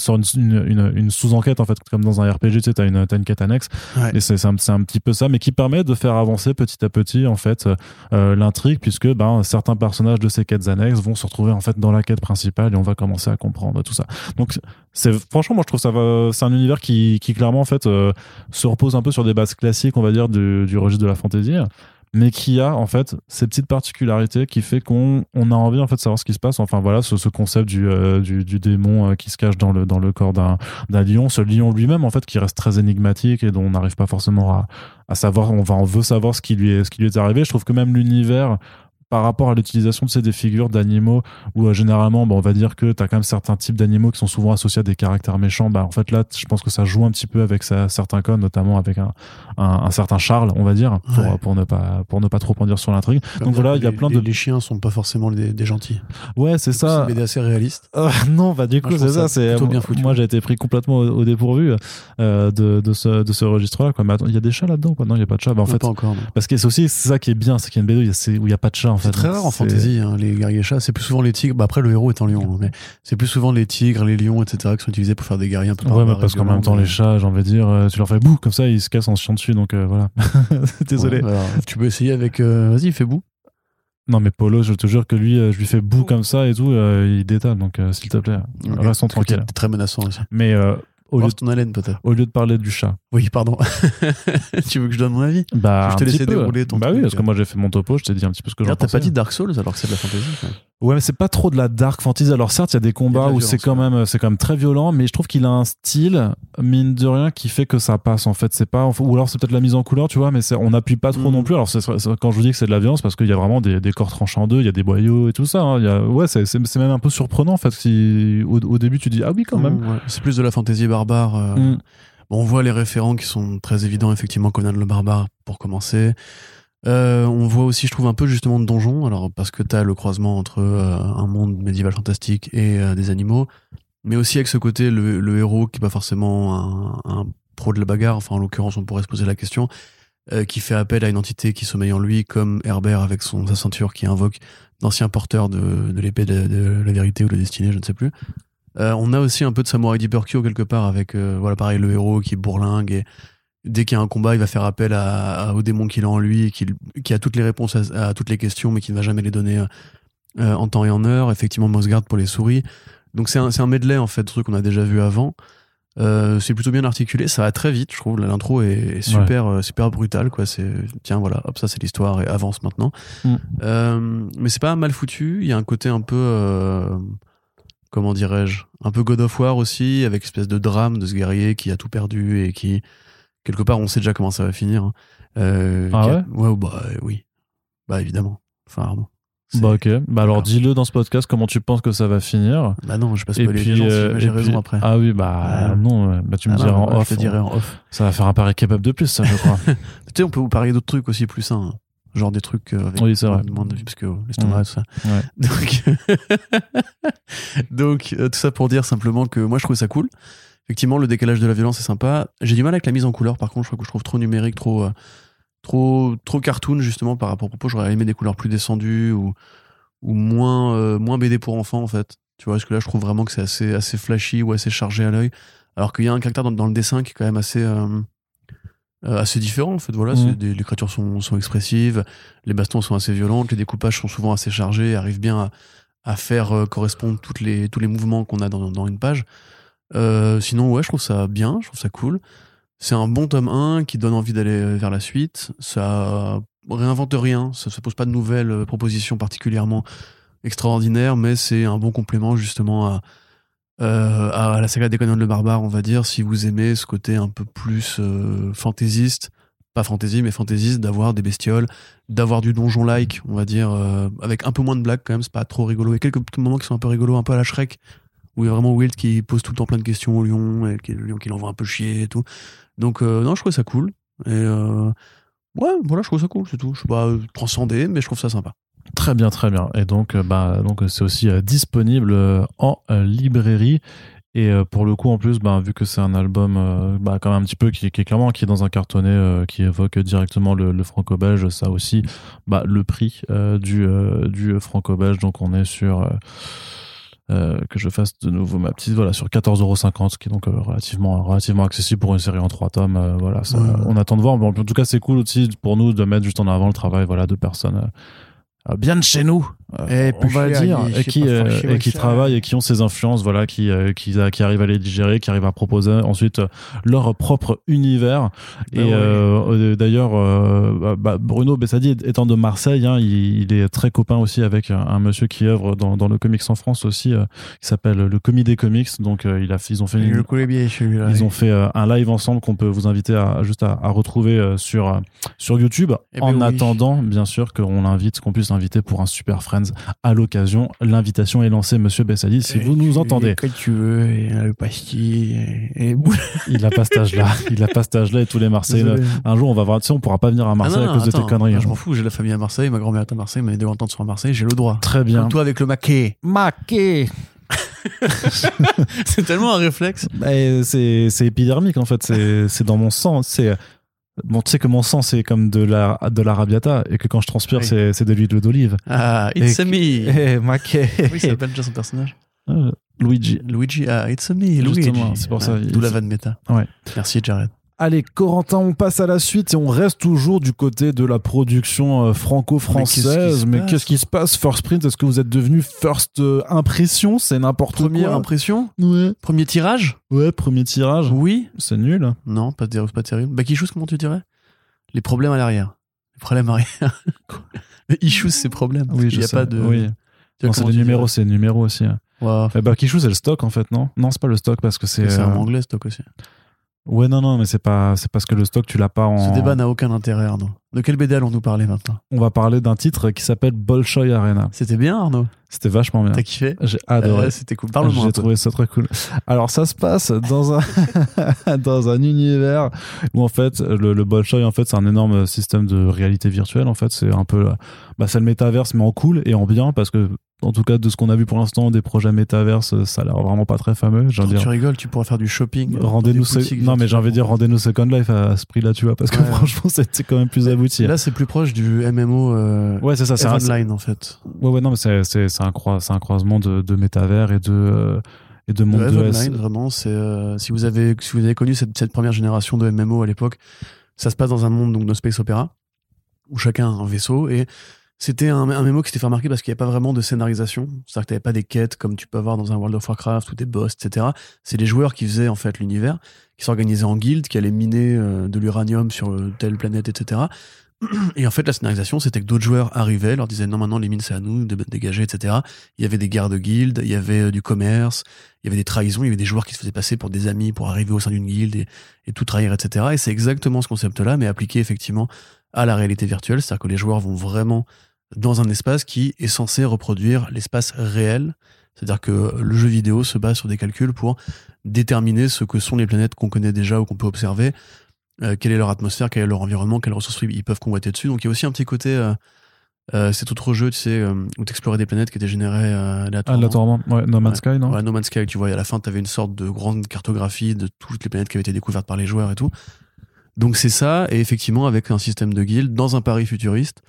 une, sous-enquête en fait, comme dans un RPG, tu sais, t'as une, as une quête annexe, et c'est un, un, petit peu ça, mais qui permet de faire avancer petit à petit en fait euh, l'intrigue, puisque ben certains personnages de ces quêtes annexes vont se retrouver en fait dans la quête principale et on va commencer à comprendre tout ça. Donc c'est franchement, moi je trouve ça c'est un univers qui, qui clairement en fait euh, se repose un peu sur des bases classiques, on va dire, du, du registre de la fantasy mais qui a en fait ces petites particularités qui fait qu'on on a envie en fait de savoir ce qui se passe. Enfin voilà, ce, ce concept du, euh, démon euh, qui se cache dans le, corps d'un lion, ce lion lui-même en fait qui reste très énigmatique et dont on n'arrive pas forcément à, à savoir, on veut savoir ce qui lui ce qui lui est arrivé. Je trouve que même l'univers par rapport à l'utilisation de ces des figures d'animaux où euh, généralement bah, on va dire que tu as quand même certains types d'animaux qui sont souvent associés à des caractères méchants. Bah en fait là je pense que ça joue un petit peu avec certains codes notamment avec un, un, certain Charles on va dire pour, pour, ne pas pour ne pas trop en dire sur l'intrigue. Donc voilà il y a plein de les chiens sont pas forcément des, gentils. Ouais c'est ça. c'est assez réaliste. Euh, non bah du coup c'est ça, c'est bien foutu. moi j'ai été pris complètement au, dépourvu euh, de, de, ce de ce registre là quoi. Mais il y a des chats là dedans quoi? Non il y a pas de chat. Bah, en fait pas encore, parce que c'est aussi ça qui est bien c'est qu'il y a une BD où il y a pas de chat en fait c'est très rare en fantasy Hein, les guerriers chats. C'est plus souvent les tigres. Bah après, le héros est en lion, hein, mais c'est plus souvent les tigres, les lions, etc. qui sont utilisés pour faire des guerriers un peu. Ouais, parce qu'en même temps, les chats, j'ai envie de dire, euh, tu leur fais boue comme ça, ils se cassent en se chiant dessus. Donc euh, voilà. Désolé. Tu peux essayer avec. Euh, vas-y, fais boue. Non mais Polo, je te jure que lui, je lui fais boue comme ça et tout, il détale. Donc s'il te plaît, okay. restons tranquilles. Très menaçant aussi. Mais au lieu, ton haleine, peut-être. Au lieu de parler du chat. Oui, pardon. tu veux que je donne mon avis? Bah, je te laissé dérouler ton Bah oui, parce que moi j'ai fait mon topo, je t'ai dit un petit peu ce que j'en pensais. T'as pas dit Dark Souls alors que c'est de la fantasy. Ouais, mais c'est pas trop de la dark fantasy. Alors certes, il y a des combats où c'est quand même, c'est quand même très violent, mais je trouve qu'il a un style mine de rien qui fait que ça passe. En fait, c'est pas, ou alors c'est peut-être la mise en couleur, tu vois, mais on n'appuie pas trop mm. non plus. Alors quand je vous dis que c'est de la violence, parce qu'il y a vraiment des, des corps tranchants en deux, il y a des boyaux et tout ça. Hein. Il y a, ouais, c'est même un peu surprenant en fait. Si au, début tu dis ah oui quand même. Mm, c'est plus de la fantasy barbare. Euh. Mm. Bon, on voit les référents qui sont très évidents effectivement. Conan le barbare pour commencer. Euh, on voit aussi, je trouve, un peu justement de donjon, alors parce que t'as le croisement entre euh, un monde médiéval fantastique et euh, des animaux, mais aussi avec ce côté le, héros qui est pas forcément un, pro de la bagarre, enfin en l'occurrence on pourrait se poser la question, qui fait appel à une entité qui sommeille en lui, comme Herbert avec son sa ceinture qui invoque d'anciens porteurs de, l'épée de, la vérité ou de la destinée, je ne sais plus. on a aussi un peu de Samurai Deeper quelque part avec voilà pareil le héros qui bourlingue et dès qu'il y a un combat, il va faire appel à, au démon qu'il a en lui, qui, qui a toutes les réponses à, toutes les questions, mais qui ne va jamais les donner euh, euh, en temps et en heure. Effectivement, Mosgard pour les souris. Donc c'est un, un, medley en fait, de trucs qu'on a déjà vu avant. Euh, c'est plutôt bien articulé, ça va très vite, je trouve. L'intro est, super, super brutal, quoi. C'est tiens, voilà, hop, ça c'est l'histoire et avance maintenant. Mm. mais c'est pas mal foutu. Il y a un côté un peu, comment dirais-je, un peu God of War aussi, avec espèce de drame de ce guerrier qui a tout perdu et qui quelque part, on sait déjà comment ça va finir. Hein. Euh, ah ouais, ouais bah euh, oui, bah évidemment. Enfin, Bah ok. Bah alors dis-le dans ce podcast comment tu penses que ça va finir. Bah non, je passe pas les gens, euh, j'ai raison après. Ah oui, bah non, bah tu me ah diras en, off, je te dirai en off. Ça va faire un pari capable de plus, ça je crois. tu sais, on peut vous parler d'autres trucs aussi plus sains. Genre des trucs avec oui, c'est vrai. moins de vie parce que l'estomac, tout ça. Ouais. Donc, Donc tout ça pour dire simplement que moi je trouve ça cool. Effectivement, le décalage de la violence est sympa. J'ai du mal avec la mise en couleur, par contre, je, trouve trop numérique, trop, euh, trop trop cartoon justement par rapport au propos. J'aurais aimé des couleurs plus descendues ou ou moins moins BD pour enfants en fait. Tu vois, parce que là, je trouve vraiment que c'est assez assez flashy ou assez chargé à l'œil, alors qu'il y a un caractère dans, le dessin qui est quand même assez assez différent en fait voilà mmh. les créatures sont, sont expressives les bastons sont assez violentes les découpages sont souvent assez chargés arrivent bien à, à faire correspondre toutes les tous les mouvements qu'on a dans, dans une page euh, sinon, ouais, je trouve ça bien, je trouve ça cool. C'est un bon tome 1 qui donne envie d'aller vers la suite. Ça réinvente rien, ça ne pose pas de nouvelles euh, propositions particulièrement extraordinaires, mais c'est un bon complément justement à, euh, à la saga des Conan le Barbare, on va dire, si vous aimez ce côté un peu plus fantaisiste, pas fantasy, mais fantaisiste, d'avoir des bestioles, d'avoir du donjon-like, on va dire, avec un peu moins de blagues quand même, c'est pas trop rigolo. A quelques moments qui sont un peu rigolos, un peu à la Shrek, où il y a vraiment Wild qui pose tout le temps plein de questions au lion, et le lion qui l'envoie un peu chier et tout. Donc, euh, non, je trouve ça cool. Euh, ouais, voilà, je trouve ça cool, c'est tout. Je suis pas transcendé, mais je trouve ça sympa. Très bien, très bien. Et donc, euh, bah, donc c'est aussi disponible en librairie. Et pour le coup, en plus, bah, vu que c'est un album, bah, quand même un petit peu qui, est clairement qui est dans un cartonnet qui évoque directement le, franco-belge, ça aussi, bah, le prix du, du franco-belge. Donc, on est sur euh, que je fasse de nouveau ma petite voilà sur 14,50€ ce qui est donc euh, relativement relativement accessible pour une série en trois tomes euh, voilà on attend de voir mais en tout cas c'est cool aussi pour nous de mettre juste en avant le travail voilà de personnes bien de chez nous, euh, on va dire, et qui, euh, et qui travaillent et qui ont ces influences, voilà, qui, qui, qui arrivent à les digérer, qui arrivent à proposer ensuite leur propre univers. Bah et d'ailleurs, bah, bah, Bruno Bessadi étant de Marseille, hein, il, est très copain aussi avec un, monsieur qui œuvre dans, dans, le comics en France aussi, qui s'appelle le Comité des Comics. Donc il a, ils ont fait, une, ils ont fait un live ensemble qu'on peut vous inviter à juste à, retrouver sur sur YouTube. Eh ben en attendant, bien sûr, qu'on l'invite, qu'on puisse invité pour un Super Friends à l'occasion. L'invitation est lancée, monsieur Bessadi, si vous nous entendez. Quand tu veux, et le pastille, et, Il a pas cet âge-là. Il a pas cet âge-là et tous les Marseillais. Un jour, on va voir, tu sais, on pourra pas venir à Marseille ah à cause de tes conneries. je m'en fous, j'ai la famille à Marseille, ma grand-mère est à Marseille, mais de entendre sur Marseille, j'ai le droit. Très bien. toi avec le maquet. Maquet. c'est tellement un réflexe. Bah, c'est épidermique en fait, c'est dans mon sang. C'est Bon, tu sais que mon sang, c'est comme de la, de l'arabiata et que quand je transpire, c'est, de l'huile d'olive. Ah, it's a me. Eh, Mackey. Oui, s'appelle déjà son personnage. Euh, Luigi. Luigi, ah, it's a me, Luigi. c'est pour ça. D'où la vanne méta. Ouais. Merci, Jared. Allez, Corentin, on passe à la suite et on reste toujours du côté de la production euh, franco-française. Mais qu'est-ce qui, se passe First Print, est-ce que vous êtes devenu First euh, Impression? C'est n'importe quoi. Première impression? Ouais. Premier tirage? Ouais, premier tirage. Oui. C'est nul. Non, pas, pas terrible. Bakishus, comment tu dirais? Les problèmes à l'arrière. Les problèmes à l'arrière. Issues, c'est problèmes. Oui, il n'y a pas de. Oui. c'est les numéros, c'est les numéros aussi. Wow. Eh bah, c'est le stock en fait, non? Non, c'est pas le stock parce que c'est. C'est en euh, anglais, stock aussi. Ouais, non, non, mais c'est pas, c'est parce que le stock, tu l'as pas en. Ce débat n'a aucun intérêt, Arnaud. De quel BD allons-nous parler maintenant? On va parler d'un titre qui s'appelle Bolshoi Arena. C'était bien, Arnaud? C'était vachement bien. T'as kiffé? J'ai adoré. c'était cool. Parle-moi. J'ai trouvé ça très cool. Alors, ça se passe dans un, dans un univers où, en fait, le, le Bolshoi, en fait, c'est un énorme système de réalité virtuelle. En fait, c'est un peu, bah, c'est le métaverse, mais en cool et en bien parce que en tout cas de ce qu'on a vu pour l'instant des projets métaverse ça a l'air vraiment pas très fameux. Quand tu rigoles tu pourras faire du shopping rendez-nous non mais j'ai envie de dire rendez-nous Second Life à ce prix là tu vois parce que franchement c'est quand même plus abouti. là c'est plus proche du MMO euh, ouais c'est ça c'est online en fait. Ouais ouais non mais c'est un un croisement de, de métavers et de euh, et de monde de online vraiment c'est euh, si vous avez si vous avez connu cette, cette première génération de MMO à l'époque ça se passe dans un monde donc de space opéra où chacun a un vaisseau et c'était un, un mémo qui s'était fait remarquer parce qu'il n'y avait pas vraiment de scénarisation. C'est-à-dire que tu n'avais pas des quêtes comme tu peux avoir dans un World of Warcraft ou des boss, etc. C'est les joueurs qui faisaient en fait l'univers, qui s'organisaient en guildes, qui allaient miner euh, de l'uranium sur euh, telle planète, etc. Et en fait, la scénarisation, c'était que d'autres joueurs arrivaient, leur disaient non, maintenant les mines c'est à nous, de dégager, etc. Il y avait des guerres de guildes, il y avait euh, du commerce, il y avait des trahisons, il y avait des joueurs qui se faisaient passer pour des amis pour arriver au sein d'une guilde et, et tout trahir, etc. Et c'est exactement ce concept-là, mais appliqué effectivement à la réalité virtuelle, c'est-à-dire que les joueurs vont vraiment dans un espace qui est censé reproduire l'espace réel. C'est-à-dire que le jeu vidéo se base sur des calculs pour déterminer ce que sont les planètes qu'on connaît déjà ou qu'on peut observer, euh, quelle est leur atmosphère, quel est leur environnement, quelles ressources ils peuvent convoiter dessus. Donc il y a aussi un petit côté, euh, euh cet autre jeu, tu sais, euh, où t'explorais des planètes qui étaient générées aléatoirement. ouais, No Man's Sky, non? Ouais, No Man's Sky, tu vois, à la fin, t'avais une sorte de grande cartographie de toutes les planètes qui avaient été découvertes par les joueurs et tout. Donc c'est ça, et effectivement avec un système de guildes dans un Paris futuriste.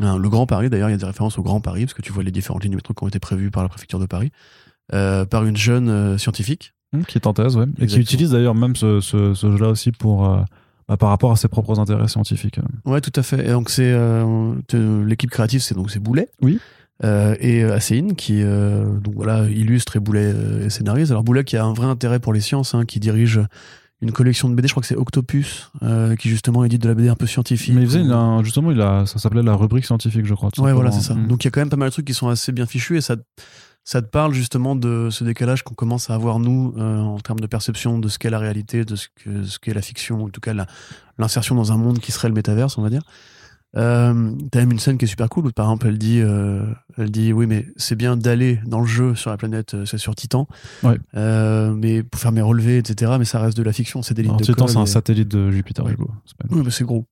le Grand Paris, d'ailleurs, il y a des références au Grand Paris, parce que tu vois les différentes lignes de métro qui ont été prévues par la préfecture de Paris, euh, par une jeune euh, scientifique. Mmh, qui est en thèse, ouais. Et qui utilise d'ailleurs même ce, ce, ce jeu-là aussi pour, euh, bah, par rapport à ses propres intérêts scientifiques. Ouais, tout à fait. Et donc c'est l'équipe créative, c'est donc c'est Boulet. Oui. et Asséine qui donc voilà illustre et Boulet scénarise. Alors Boulet qui a un vrai intérêt pour les sciences, hein, qui dirige une collection de BD, je crois que c'est Octopus, euh, qui justement édite de la BD un peu scientifique. Mais il faisait justement, il a, ça s'appelait la rubrique scientifique, je crois. Ouais, voilà, c'est ça. Mm. Donc il y a quand même pas mal de trucs qui sont assez bien fichus et ça, ça te parle justement de ce décalage qu'on commence à avoir nous euh, en termes de perception de ce qu'est la réalité, de ce qu'est ce qu'est la fiction, en tout cas l'insertion dans un monde qui serait le métaverse, on va dire. Euh, T'as même une scène qui est super cool où par exemple elle dit, euh, elle dit oui mais c'est bien d'aller dans le jeu sur la planète, euh, c'est sur Titan, ouais. mais pour faire mes relevés etc. Mais ça reste de la fiction, c'est des lignes de Titan c'est un satellite de Jupiter. Oui, oui mais c'est gros.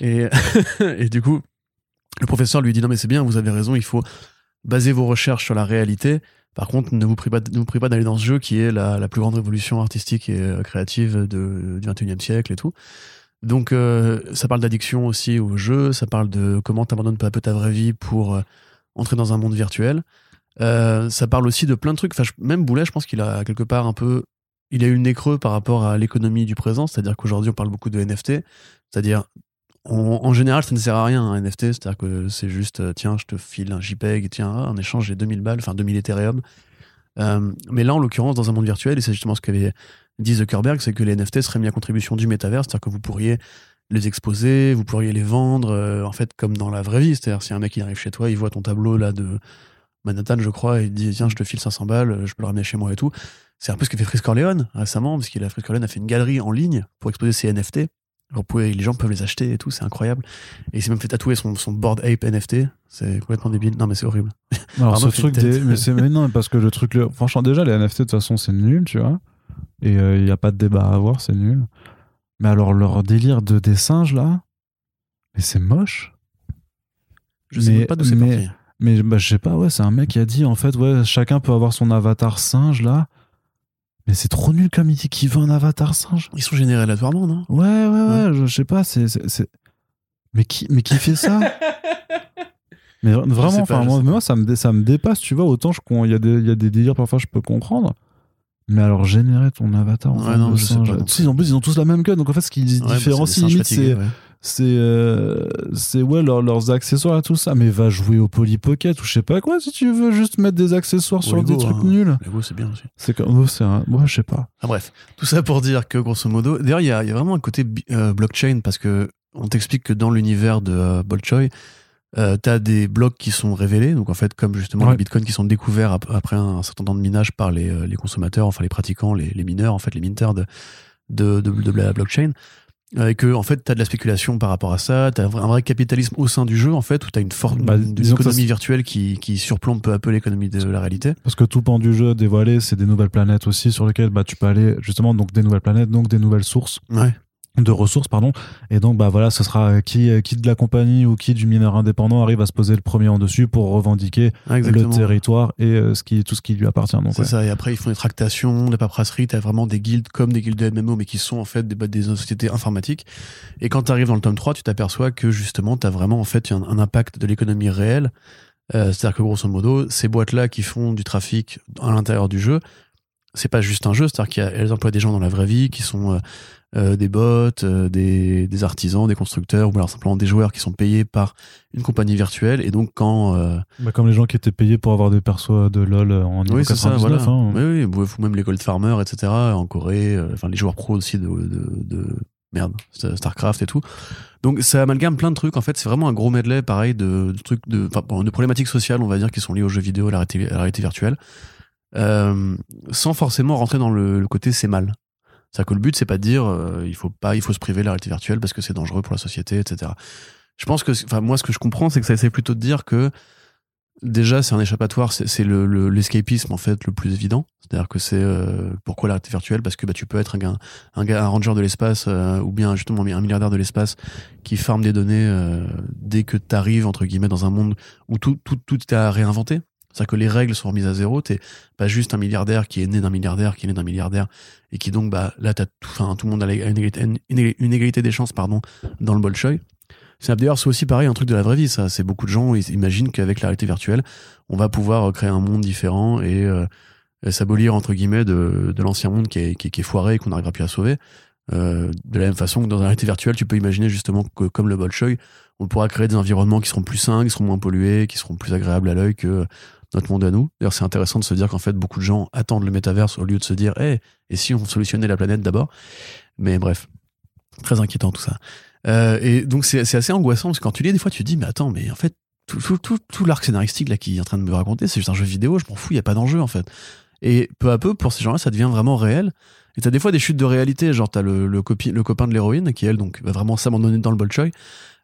Et, et du coup le professeur lui dit non mais c'est bien, vous avez raison, il faut baser vos recherches sur la réalité. Par contre, ne vous priez pas, ne vous priez pas d'aller dans ce jeu qui est la, la, plus grande révolution artistique et créative de, du 21e siècle et tout. Donc, euh, ça parle d'addiction aussi au jeu, ça parle de comment tu abandonnes peu à peu ta vraie vie pour euh, entrer dans un monde virtuel. Euh, ça parle aussi de plein de trucs. Enfin, même Boulet, je pense qu'il a quelque part un peu. Il a eu le nez creux par rapport à l'économie du présent, c'est-à-dire qu'aujourd'hui, on parle beaucoup de NFT. C'est-à-dire, en général, ça ne sert à rien un NFT, c'est-à-dire que c'est juste, tiens, je te file un JPEG, tiens, en échange, j'ai 2000 balles, enfin 2000 Ethereum. mais là, en l'occurrence, dans un monde virtuel, et c'est justement ce qu'avait dit Zuckerberg, c'est que les NFT seraient mis à contribution du métavers, c'est-à-dire que vous pourriez les exposer, vous pourriez les vendre, euh, en fait, comme dans la vraie vie. C'est-à-dire, si un mec il arrive chez toi, il voit ton tableau là de Manhattan, je crois, et il dit tiens, je te file 500 balles, je peux le ramener chez moi et tout. C'est un peu ce que fait Frisk Corleone récemment, parce qu'il a Corleone a fait une galerie en ligne pour exposer ses NFT. les gens peuvent les acheter et tout, c'est incroyable. Et il s'est même fait tatouer son, son board ape NFT. C'est complètement débile. Non, mais c'est horrible. Alors, ce truc mais c'est mais non, parce que le truc, franchement, déjà, les NFT, de toute façon, c'est nul, tu vois. Et il euh, n'y a pas de débat à avoir, c'est nul. Mais alors, leur délire de des singes, là, mais c'est moche. Je sais pas d'où c'est mais, mais bah, je sais pas, ouais, c'est un mec qui a dit, en fait, ouais, chacun peut avoir son avatar singe, là. Mais c'est trop nul comme il dit qu'il veut un avatar singe. Ils sont générés aléatoirement, non? Ouais, ouais, ouais, Je, sais pas, c'est. Mais qui, mais qui fait ça? Mais vraiment, enfin, moi, moi, ça me, ça me dépasse, tu vois. Autant il y, a des, y a des délires, parfois, je peux comprendre. Mais alors, générer ton avatar en ouais, non, je sais pas, tu sais, en plus, ils ont tous la même gueule. Donc, en fait, ce qui les bah, différencie limite, c'est. C'est euh, c'est ouais leurs accessoires et tout ça mais va jouer au Poly Pocket ou je sais pas quoi si tu veux juste mettre des accessoires sur des trucs hein. nuls Lego c'est bien aussi c'est comme c'est un moi je sais pas ah, bref tout ça pour dire que grosso modo d'ailleurs il y a, y a, vraiment un côté euh, blockchain parce que on t'explique que dans l'univers de euh, Bolchoy euh, tu as des blocs qui sont révélés, donc en fait, comme justement les bitcoins qui sont découverts après un, certain temps de minage par les, euh, les consommateurs, enfin les pratiquants, les, les, mineurs, en fait, les minters de, de, de, la blockchain. Euh, et que en fait tu as de la spéculation par rapport à ça, tu as un vrai capitalisme au sein du jeu en fait où tu as une forme bah, d'économie virtuelle qui, qui surplombe peu à peu l'économie de la réalité. Parce que tout pan du jeu dévoilé, c'est des nouvelles planètes aussi sur lesquelles bah tu peux aller justement donc des nouvelles planètes donc des nouvelles sources. Ouais de ressources pardon. Et donc bah voilà ce sera qui qui de la compagnie ou qui du mineur indépendant arrive à se poser le premier en dessus pour revendiquer le territoire et euh, ce qui tout ce qui lui appartient. Donc c'est ça. Et après ils font des tractations des paperasseries. T'as vraiment des guildes comme des guildes de MMO mais qui sont en fait des, bah, des sociétés informatiques. Et quand tu arrives dans le tome 3 tu t'aperçois que justement t'as vraiment en fait un, impact de l'économie réelle. Euh, c'est-à-dire que grosso modo ces boîtes là qui font du trafic à l'intérieur du jeu c'est pas juste un jeu, c'est-à-dire qu'elles emploient des gens dans la vraie vie qui sont euh, des bots, euh, des, des, artisans, des constructeurs, ou alors simplement des joueurs qui sont payés par une compagnie virtuelle. Et donc quand... Euh... Bah comme les gens qui étaient payés pour avoir des persos de LoL en oui, 99. Ça, voilà. hein. Oui, oui, ou même les Gold Farmers, etc. en Corée, euh, enfin les joueurs pros aussi de, de, de, merde, Starcraft et tout. Donc ça amalgame plein de trucs. En fait, c'est vraiment un gros medley, pareil, de, de trucs, de, de problématiques sociales, on va dire, qui sont liées aux jeux vidéo, à la réalité, à la réalité virtuelle. Euh, sans forcément rentrer dans le, le côté c'est mal. C'est-à-dire que le but, c'est pas de dire euh, il faut pas, il faut se priver de la réalité virtuelle parce que c'est dangereux pour la société, etc. Je pense que, enfin, moi, ce que je comprends, c'est que ça essaie plutôt de dire que déjà, c'est un échappatoire, c'est le l'escapisme en fait le plus évident. C'est-à-dire que c'est euh, pourquoi la réalité virtuelle? Parce que bah, tu peux être un gars, un, un ranger de l'espace euh, ou bien justement un milliardaire de l'espace qui farme des données dès que tu arrives entre guillemets dans un monde où tout tout tout est à réinventer. C'est-à-dire que les règles sont remises à zéro. T'es pas juste un milliardaire qui est né d'un milliardaire, qui est né d'un milliardaire, et qui donc, bah, là, t'as tout, enfin, tout le monde a une égalité, des chances, pardon, dans le Bolshoi. D'ailleurs c'est aussi pareil un truc de la vraie vie ça. C'est beaucoup de gens ils imaginent qu'avec la réalité virtuelle, on va pouvoir créer un monde différent et, euh, s'abolir entre guillemets de, l'ancien monde qui est, qui est foiré et qu'on n'arrivera plus à sauver. Euh, de la même façon que dans la réalité virtuelle, tu peux imaginer justement que comme le Bolshoi, on pourra créer des environnements qui seront plus sains, qui seront moins pollués, qui seront plus agréables à l'œil que notre monde à nous. D'ailleurs, c'est intéressant de se dire qu'en fait, beaucoup de gens attendent le métaverse au lieu de se dire, eh, et si on solutionnait la planète d'abord? Mais bref, très inquiétant tout ça. Euh, et donc c'est assez angoissant parce que quand tu lis des fois tu te dis mais attends mais en fait tout, tout, l'arc scénaristique là qui est en train de me raconter c'est juste un jeu vidéo je m'en fous il y a pas d'enjeu en fait et peu à peu pour ces gens-là ça devient vraiment réel et t'as des fois des chutes de réalité genre t'as le, le, copain de l'héroïne qui elle donc va vraiment s'abandonner dans le bolchoy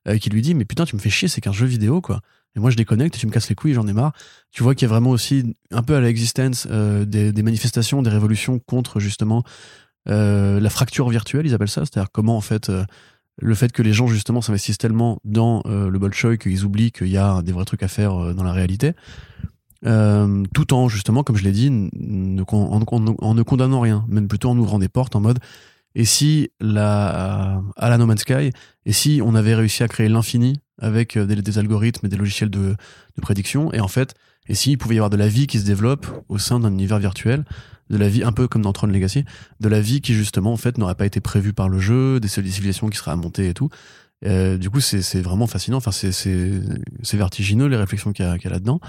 euh, qui lui dit mais putain tu me fais chier c'est qu'un jeu vidéo quoi. Et moi je déconnecte tu me casses les couilles j'en ai marre. Tu vois qu'il y a vraiment aussi un peu à l'existence euh, des, manifestations des révolutions contre justement euh, la fracture virtuelle ils appellent ça. C'est-à-dire comment en fait le fait que les gens justement s'investissent tellement dans le Bolshoi qu'ils oublient qu'il y a des vrais trucs à faire dans la réalité, tout en justement, comme je l'ai dit, en, ne condamnant rien, même plutôt en ouvrant des portes en mode et si la, à la No Man's Sky, et si on avait réussi à créer l'infini avec des, algorithmes et des logiciels de, prédiction, et en fait, et s'il pouvait y avoir de la vie qui se développe au sein d'un univers virtuel, de la vie un peu comme dans Tron Legacy, de la vie qui justement en fait n'aurait pas été prévue par le jeu, des civilisations qui seraient à monter et tout. Euh, du coup, c'est vraiment fascinant. Enfin, c'est vertigineux les réflexions qu'il y a là-dedans.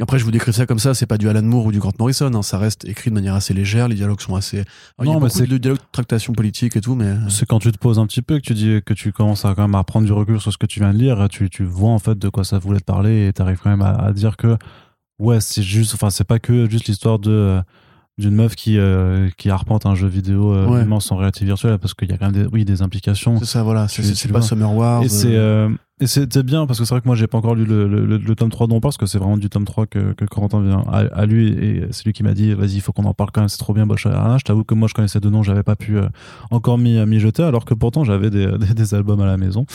Après, je vous décris ça comme ça, c'est pas du Alan Moore ou du Grant Morrison, hein, ça reste écrit de manière assez légère, les dialogues sont assez. non, il y a beaucoup de dialogues de tractation politique et tout, mais. Euh. C'est quand tu te poses un petit peu que tu dis que tu commences à quand même à prendre du recul sur ce que tu viens de lire, tu, tu vois en fait de quoi ça voulait te parler et t'arrives quand même à, à, dire que ouais, c'est juste, enfin, c'est pas que juste l'histoire de d'une meuf qui euh, qui arpente un jeu vidéo euh, immense en réalité virtuelle parce qu'il y a quand même des, oui des implications c'est ça voilà c'est pas Summer Wars et c'est et c'était bien parce que c'est vrai que moi j'ai pas encore lu le, le, tome 3 dont on parle parce que c'est vraiment du tome 3 que, que Corentin vient à, lui et c'est lui qui m'a dit vas-y il faut qu'on en parle quand même c'est trop bien Bolshoi je t'avoue que moi je connaissais deux noms j'avais pas pu euh, encore m'y jeter alors que pourtant j'avais des, des, albums à la maison.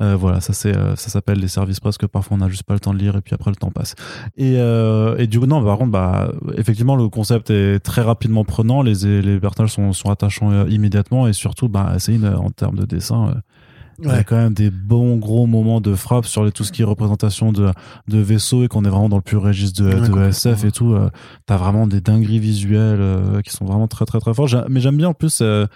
Euh, voilà ça c'est euh, ça s'appelle les services presque que parfois on n'a juste pas le temps de lire et puis après le temps passe. Et, et du coup non par contre bah effectivement le concept est très rapidement prenant les, les personnages sont, sont attachants immédiatement et surtout bah c'est une en termes de dessin il y a quand même des bons gros moments de frappe sur les, tout ce qui est représentation de, de vaisseaux et qu'on est vraiment dans le pur registre de, de SF et tout. Euh, T'as vraiment des dingueries visuelles euh, qui sont vraiment très très très fortes. Mais j'aime bien en plus euh,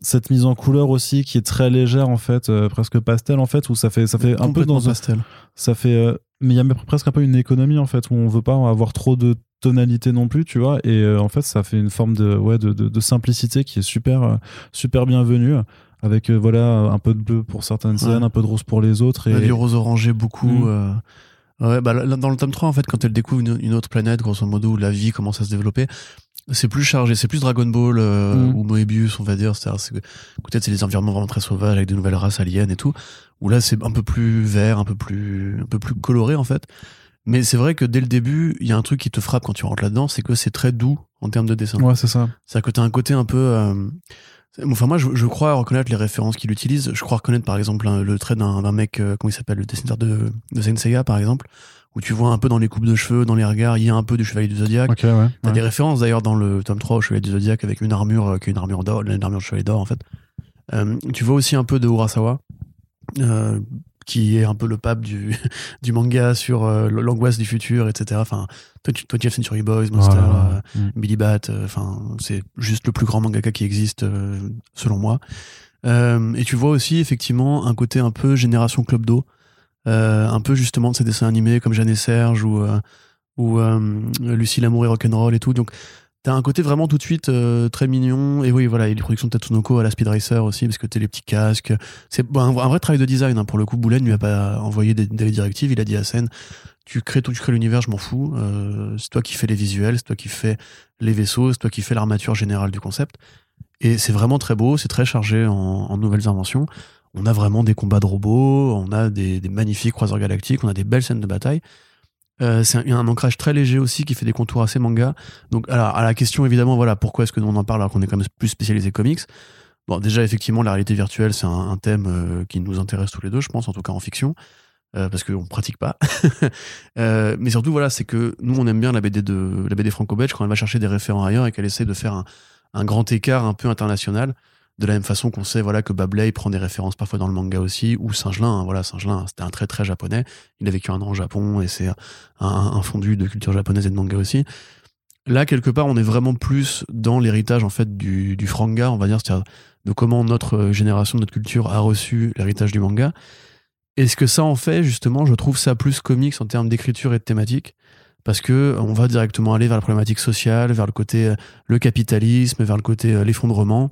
cette mise en couleur aussi qui est très légère en fait, euh, presque pastel en fait, où ça fait ça fait un peu dans pastel. Ça fait mais il y a presque un peu une économie en fait où on veut pas avoir trop de tonalité non plus tu vois et en fait ça fait une forme de ouais de, de, de simplicité qui est super super bienvenue avec euh, voilà un peu de bleu pour certaines scènes, un peu de rose pour les autres. Et... du rose orangé beaucoup. Mm. Euh. Ouais, bah, dans le tome 3, en fait, quand elle découvre une, autre planète, grosso modo, où la vie commence à se développer, c'est plus chargé, c'est plus Dragon Ball euh, mm. ou Moebius, on va dire. C'est-à-dire, peut-être c'est des environnements vraiment très sauvages avec de nouvelles races aliens et tout. Où là, c'est un peu plus vert, un peu plus, un peu plus coloré en fait. Mais c'est vrai que dès le début, il y a un truc qui te frappe quand tu rentres là-dedans, c'est que c'est très doux en termes de dessin. Ouais, c'est ça. C'est-à-dire que t'as un côté un peu. Enfin, moi, je, je, crois reconnaître les références qu'il utilise. Je crois reconnaître, par exemple, le trait d'un mec, euh, comment il s'appelle, le dessinateur de, de Senseiya, par exemple, où tu vois un peu dans les coupes de cheveux, dans les regards, il y a un peu du Chevalier du Zodiac. Okay, ouais, T'as des références d'ailleurs dans le tome 3 au Chevalier du Zodiac avec une armure, euh, qui est une armure d'or, une armure de Chevalier d'or, en fait. Euh, tu vois aussi un peu de Urasawa. Euh, qui est un peu le pape du, du manga sur euh, l'angoisse du futur, etc. Enfin, 20th Century Boys, Monster, euh, mm. Billy Bat, euh, enfin, c'est juste le plus grand mangaka qui existe, selon moi. et tu vois aussi, effectivement, un côté un peu génération Club d'eau, un peu justement de ces dessins animés comme Jeanne et Serge ou, ou Lucie l'amour et rock'n'roll et tout. Donc, T'as un côté vraiment tout de suite euh, très mignon. Et oui, voilà, a les productions de Tatsunoko à la Speed Racer aussi, parce que t'as les petits casques. C'est un, vrai travail de design. Hein. Pour le coup, Boulen lui a pas envoyé des, directives. Il a dit à scène, tu crées tout, tu crées l'univers, je m'en fous. Euh, c'est toi qui fais les visuels, c'est toi qui fais les vaisseaux, c'est toi qui fais l'armature générale du concept. Et c'est vraiment très beau, c'est très chargé en, en, nouvelles inventions. On a vraiment des combats de robots, on a des, des magnifiques croiseurs galactiques, on a des belles scènes de bataille. Euh, c'est un, ancrage très léger aussi qui fait des contours assez manga. Donc, alors, à la question évidemment, voilà, pourquoi est-ce que nous on en parle alors qu'on est quand même plus spécialisé comics? Bon, déjà effectivement, la réalité virtuelle, c'est un, thème euh, qui nous intéresse tous les deux, je pense, en tout cas en fiction. parce qu'on pratique pas. mais surtout, voilà, c'est que nous, on aime bien la BD de la BD franco-belge quand elle va chercher des référents ailleurs et qu'elle essaie de faire un, un, grand écart un peu international. De la même façon qu'on sait voilà que Babley prend des références parfois dans le manga aussi, ou Singelin, hein, voilà Singelin, c'était un très très japonais. Il a vécu un an au Japon et c'est un, fondu de culture japonaise et de manga aussi. Là, quelque part, on est vraiment plus dans l'héritage en fait du, du franga, on va dire, c'est-à-dire de comment notre génération, notre culture a reçu l'héritage du manga. Et ce que ça en fait, justement, je trouve ça plus comics en termes d'écriture et de thématique, parce que on va directement aller vers la problématique sociale, vers le côté euh, le capitalisme, vers le côté euh, l'effondrement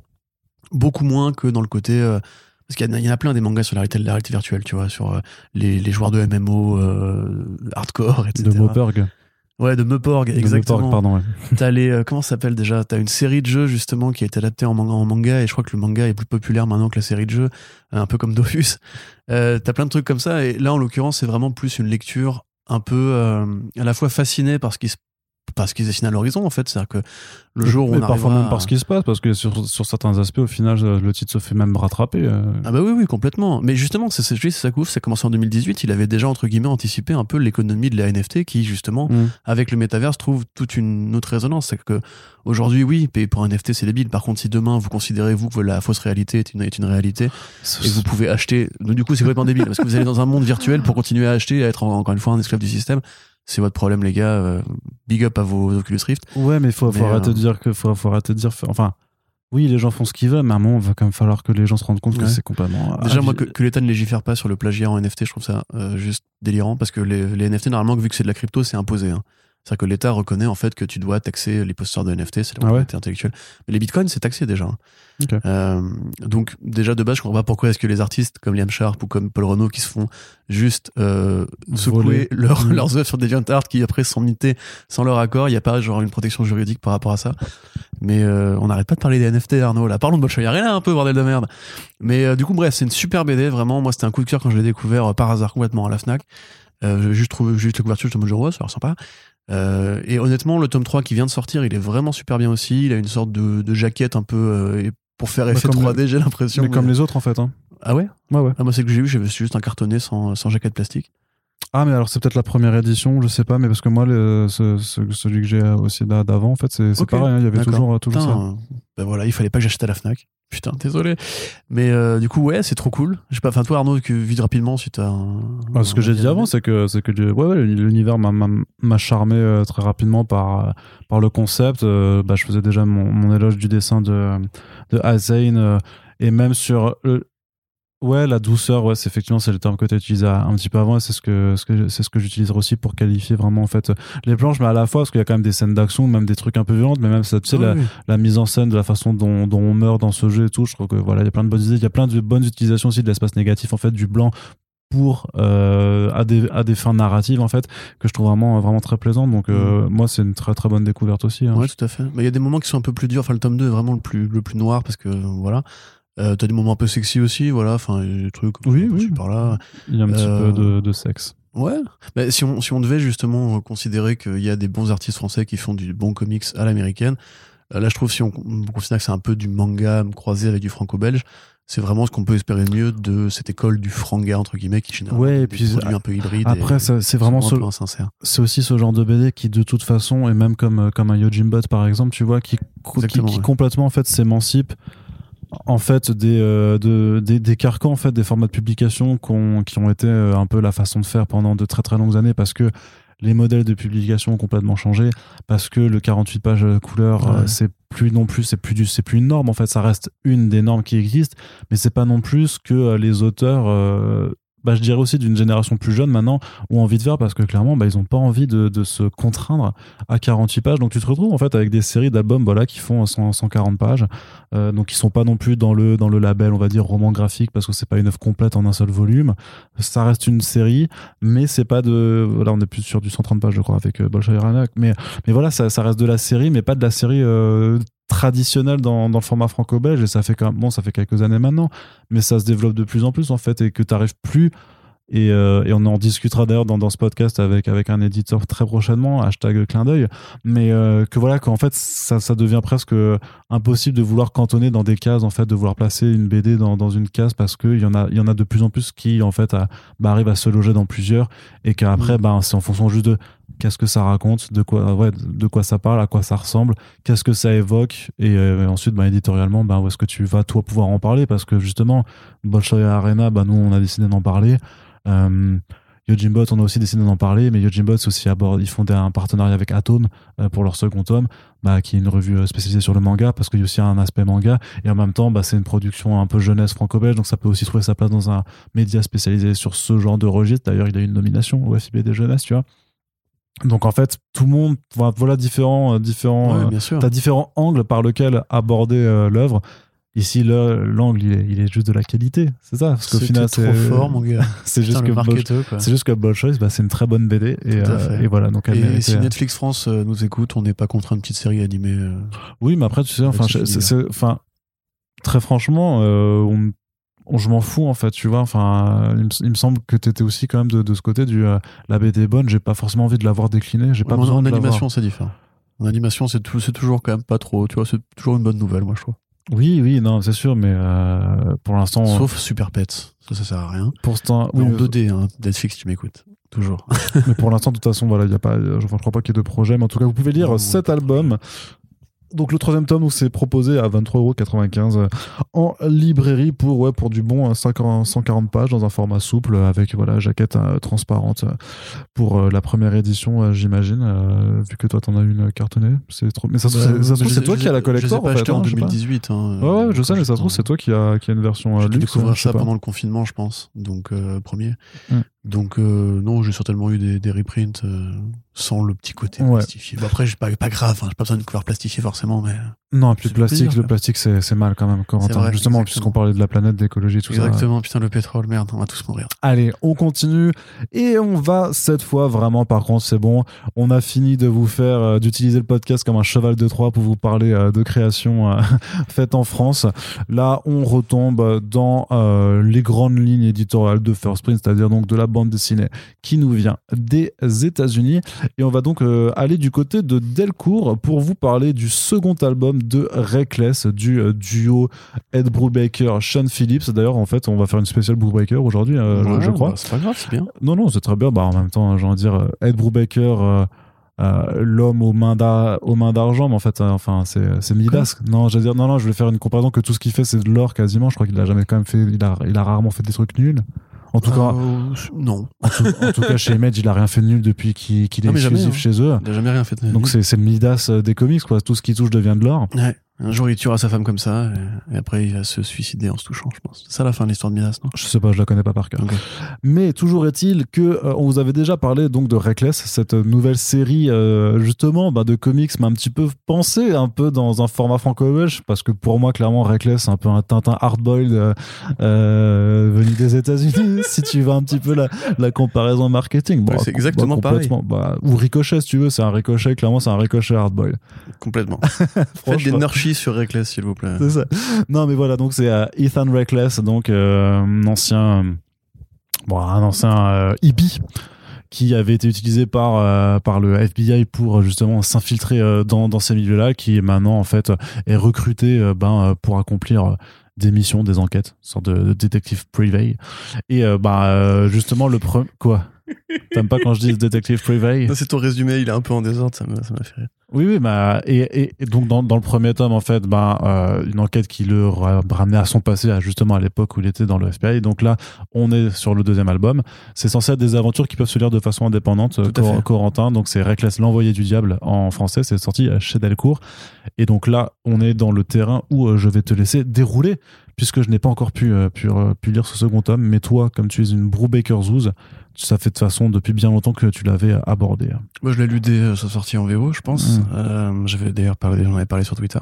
beaucoup moins que dans le côté euh, parce qu'il y, en a plein des mangas sur la réalité, la réalité virtuelle, tu vois, sur euh, les, les, joueurs de MMO euh, hardcore, etc. De Moporg. Ouais, de Meporg, exactement. De pardon. Ouais. T'as les, comment ça s'appelle déjà? T'as une série de jeux justement qui a été adaptée en manga, en manga, et je crois que le manga est plus populaire maintenant que la série de jeux, un peu comme Dofus. T'as plein de trucs comme ça, et là en l'occurrence c'est vraiment plus une lecture un peu à la fois fascinée par ce qui se parce qu'ils dessinent à l'horizon en fait. C'est à dire que le jour où on parfois même par ce qui se passe parce que sur, sur, certains aspects au final le titre se fait même rattraper euh. ah bah oui oui complètement. Mais justement c'est c'est ça couvre ça a commencé en 2018 il avait déjà entre guillemets anticipé un peu l'économie de la NFT qui justement mm. avec le métaverse trouve toute une autre résonance. C'est que aujourd'hui oui payer pour un NFT c'est débile. Par contre si demain vous considérez vous que la fausse réalité est une, est une réalité et vous pouvez acheter donc du coup c'est complètement débile parce que vous allez dans un monde virtuel pour continuer à acheter et à être encore une fois un esclave du système c'est votre problème, les gars. Euh, big up à vos Oculus Rift. Ouais, mais faut, faut arrêter de dire que faut, faut arrêter de dire. Enfin, oui, les gens font ce qu'ils veulent, mais à un moment, il va quand même falloir que les gens se rendent compte que c'est complètement. Déjà, moi, que, l'État ne légifère pas sur le plagiat en NFT, je trouve ça euh, juste délirant parce que les, les, NFT, normalement, vu que c'est de la crypto, c'est imposé. Hein. C'est-à-dire que l'État reconnaît en fait que tu dois taxer les posteurs de NFT, c'est la ah propriété intellectuelle. Mais les bitcoins, c'est taxé déjà. Hein. Euh, donc déjà de base, je comprends pas pourquoi est-ce que les artistes comme Liam Sharp ou comme Paul Renault qui se font juste euh, secouer leur, mm. leurs œuvres sur DeviantArt qui après sont mités sans leur accord, il n'y a pas genre une protection juridique par rapport à ça. Mais euh, on n'arrête pas de parler des NFT, Arnaud. Là, parlons de là un peu bordel de merde. Mais euh, du coup, bref, c'est une super BD. Vraiment, moi, c'était un coup de cœur quand je l'ai découvert par hasard complètement à la Fnac. Euh, juste trouvé juste la couverture, je me dis ouais, ça a l'air sympa. Euh, et honnêtement, le tome 3 qui vient de sortir, il est vraiment super bien aussi. Il a une sorte de, de jaquette un peu euh, pour faire effet 3D, j'ai l'impression. Mais, comme les autres en fait. Hein. Ah ouais? Ouais, ouais. Ah, moi, c'est que j'ai vu, j'ai juste un cartonné sans, sans jaquette plastique. Ah, mais alors c'est peut-être la première édition, je sais pas, mais parce que moi, le, ce, celui que j'ai aussi d'avant, en fait, c'est pareil, hein, il y avait toujours, toujours ça. Ben voilà, il fallait pas que j'achète à la Fnac. Putain, désolé. Mais euh, du coup, ouais, c'est trop cool. Je sais pas, enfin, toi, Arnaud, que vite rapidement, si t'as. Ah, ce que j'ai dit avant, c'est que, c'est que ouais, l'univers m'a charmé euh, très rapidement par, par le concept. Euh, bah, je faisais déjà mon, éloge du dessin de, de Azain, et même sur Ouais, la douceur, ouais, c'est effectivement c'est le terme que tu utilisé un petit peu avant et c'est ce que, ce que c'est ce que j'utiliserai aussi pour qualifier vraiment en fait les planches, mais à la fois parce qu'il y a quand même des scènes d'action, même des trucs un peu violents, mais même ça, tu sais, la, la, mise en scène de la façon dont, dont on meurt dans ce jeu et tout. Je trouve que voilà, il y a plein de bonnes idées, il y a plein de bonnes utilisations aussi de l'espace négatif en fait du blanc pour euh, à des à des fins narratives en fait que je trouve vraiment vraiment très plaisant donc euh, mm. moi c'est une très très bonne découverte aussi hein. ouais tout à fait mais il y a des moments qui sont un peu plus durs enfin le tome 2 est vraiment le plus le plus noir parce que voilà euh, t'as des moments un peu sexy aussi, voilà, enfin, des trucs. Oui, oui. Par là. Il y a un petit peu de, euh, de, sexe. Ouais. Mais si on, si on devait justement considérer qu'il y a des bons artistes français qui font du bon comics à l'américaine, euh, là, je trouve si on, considère que c'est un peu du manga croisé avec du franco-belge, c'est vraiment ce qu'on peut espérer mieux de cette école du franga entre guillemets qui généralement ouais, et puis un peu hybride après c'est vraiment ce, c'est aussi ce genre de BD qui de toute façon et même comme comme un Yojimbot par exemple tu vois qui qui, qui complètement en fait s'émancipe en fait des, euh, des, des, carcans en fait des formats de publication qui ont été euh, un peu la façon de faire pendant de très très longues années parce que les modèles de publication ont complètement changé parce que le 48 pages couleur euh, c'est plus non plus c'est plus du c'est plus une norme. En fait ça reste une des normes qui existent mais c'est pas non plus que les auteurs bah, je dirais aussi d'une génération plus jeune maintenant, ont envie de faire parce que clairement, bah, ils n'ont pas envie de, de, se contraindre à 48 pages. Donc tu te retrouves en fait avec des séries d'albums voilà, qui font 100, 140 pages, euh, donc qui sont pas non plus dans le, dans le label, on va dire, roman graphique parce que c'est pas une œuvre complète en un seul volume. Ça reste une série, mais c'est pas de. Voilà, on est plus sur du 130 pages, je crois, avec euh, Bolshoi Mais, mais voilà, ça, ça reste de la série, mais pas de la série euh, traditionnel dans, dans, le format franco-belge et ça fait quand bon ça fait quelques années maintenant mais ça se développe de plus en plus en fait et que tu arrives plus Et, euh, et, on en discutera d'ailleurs dans, dans, ce podcast avec, avec un éditeur très prochainement, hashtag clin d'œil. Mais euh, que voilà, qu'en fait, ça, ça devient presque impossible de vouloir cantonner dans des cases, en fait, de vouloir placer une BD dans, dans une case parce qu'il y, en a, y en a de plus en plus qui, en fait, bah, arrivent à se loger dans plusieurs et qu'après, mmh. bah, c'est en fonction juste de qu'est-ce que ça raconte, de quoi, de quoi ça parle, à quoi ça ressemble, qu'est-ce que ça évoque, et, euh, ensuite, bah, éditorialement, bah, où est-ce que tu vas toi pouvoir en parler, parce que justement, Bolshoi Arena, bah, nous, on a décidé d'en parler. Euh, Yojimbot, on a aussi décidé d'en parler, mais Yojimbot aussi ils font un partenariat avec Atom euh, pour leur second tome, qui est une revue euh, spécialisée sur le manga, parce qu'il y a aussi un aspect manga, et en même temps, c'est une production un peu jeunesse franco-belge, donc ça peut aussi trouver sa place dans un média spécialisé sur ce genre de registre. D'ailleurs, il a eu une nomination au FIB des jeunesses, tu vois. Donc en fait, tout le monde, voilà différents, euh, différents, euh, t'as différents angles par lesquels aborder euh, l'œuvre. Ici, l'angle, il est, il est, juste de la qualité, c'est ça? Parce qu'au final, c'est trop fort, mon gars. c'est juste, juste que Ball Choice, bah, c'est une très bonne BD et, et voilà. Donc et si Netflix France nous écoute, on n'est pas contre une petite série animée. oui, mais après, tu sais, enfin, enfin, très franchement, on je m'en fous en fait, tu vois. Enfin, il me, semble que tu étais aussi quand même de, ce côté du euh, la BD est bonne, j'ai pas forcément envie de l'avoir déclinée, j'ai pas besoin en animation, c'est différent. En animation, c'est toujours quand même pas trop, tu vois, c'est toujours une bonne nouvelle, moi je trouve. Oui, oui, non, c'est sûr, mais euh, pour l'instant. Sauf Super Pets, ça, ça sert à rien. Pour l'instant, oui, en 2D, hein, Netflix, tu m'écoutes. Toujours. mais pour l'instant, de toute façon, voilà, il y a pas, je, crois pas qu'il y ait de projet, mais en tout cas, vous pouvez lire cet album donc le troisième tome nous s'est proposé à 23,95€ euh, en librairie pour ouais pour du bon 140 pages dans un format souple avec voilà jaquette euh, transparente euh, pour la première édition j'imagine vu que toi t'en as une cartonnée. C'est trop mais ça, bah, ça, c'est toi qui as la collector en fait en 2018 hein, ouais, je sais mais ça se trouve c'est toi qui a qui a une version j'ai découvert ça pendant le confinement je pense donc premier. Mm. Donc non j'ai certainement eu des, des reprints sans le petit côté plastifié. après, j'ai pas, pas grave, hein, j'ai pas besoin de couvert plastifié forcément, mais. Non, plus de plastique, le plastique c'est mal quand même. Quand justement, puisqu'on parlait de la planète, d'écologie, tout ça. Exactement, putain, le pétrole, merde, on va tous mourir. Allez, on continue et on va cette fois vraiment, par contre, c'est bon. On a fini de vous faire, euh, d'utiliser le podcast comme un cheval de Troie pour vous parler euh, de création euh, faite en France. Là, on retombe dans les grandes lignes éditoriales de First Print, c'est-à-dire donc de la bande dessinée qui nous vient des États-Unis. Et on va donc aller du côté de Delcourt pour vous parler du second album de Reckless du euh, duo Ed Brubaker, Sean Phillips. D'ailleurs, en fait, on va faire une spéciale Brubaker aujourd'hui, euh, je, crois. Bah, c'est pas grave, c'est bien. Non, non, c'est très bien. Bah, en même temps, j'ai envie de dire, euh, Ed Brubaker. l'homme aux mains d'argent mais en fait enfin c'est Midas non je veux dire non non je vais faire une comparaison que tout ce qu'il fait c'est de l'or quasiment je crois qu'il a jamais quand même fait il a, il a rarement fait des trucs nuls en tout cas, non. En tout, cas, chez Image, il a rien fait de nul depuis qu'il est exclusif hein. chez eux. Il a jamais rien fait de nul. Donc c'est le Midas des comics, quoi. Tout ce qui touche devient de l'or. Ouais. Un jour, il tuera sa femme comme ça, et, après, il va se suicider en se touchant, je pense. C'est ça la fin de l'histoire de Midas, non? Je sais pas, je la connais pas par cœur. Mais toujours est-il que euh, on vous avait déjà parlé donc de Reckless, cette nouvelle série euh, justement bah, de comics, mais un petit peu pensée un peu dans un format franco-belge, parce que pour moi, clairement, Reckless, c'est un peu un Tintin hardboiled euh, venu des États-Unis, si tu veux un petit peu la, la comparaison marketing. Bon, c'est exactement bah, pareil. Bah, ou Ricochet, si tu veux, c'est un Ricochet, clairement, c'est un Ricochet hardboiled. Complètement. Faites des sur Reckless, s'il vous plaît. C'est ça. Non, mais voilà, donc c'est euh, Ethan Reckless, donc euh, un ancien, bon, un ancien euh, qui avait été utilisé par par le FBI pour justement s'infiltrer dans, dans ces milieux-là, qui maintenant en fait est recruté ben pour accomplir des missions, des enquêtes, une sorte de, détective privé. Et bah justement le premier quoi? T'aimes pas quand je dis détective privé? C'est ton résumé, il est un peu en désordre, ça m'a fait rire. Oui, oui, bah, et, et, donc dans, dans, le premier tome, en fait, bah, euh, une enquête qui le ramenait à son passé, justement à l'époque où il était dans le FBI. Et donc là, on est sur le deuxième album. C'est censé être des aventures qui peuvent se lire de façon indépendante. Corentin, donc c'est Reckless, l'envoyé du diable en français. C'est sorti chez Delcourt. Et donc là, on est dans le terrain où euh, je vais te laisser dérouler puisque je n'ai pas encore pu, euh, pu, pu, lire ce second tome, mais toi, comme tu es une Brubaker Zouz, ça fait de façon depuis bien longtemps que tu l'avais abordé. Moi, je l'ai lu dès sa sortie en VO, je pense. Mm. Euh, j'avais d'ailleurs parlé, j'en avais parlé sur Twitter.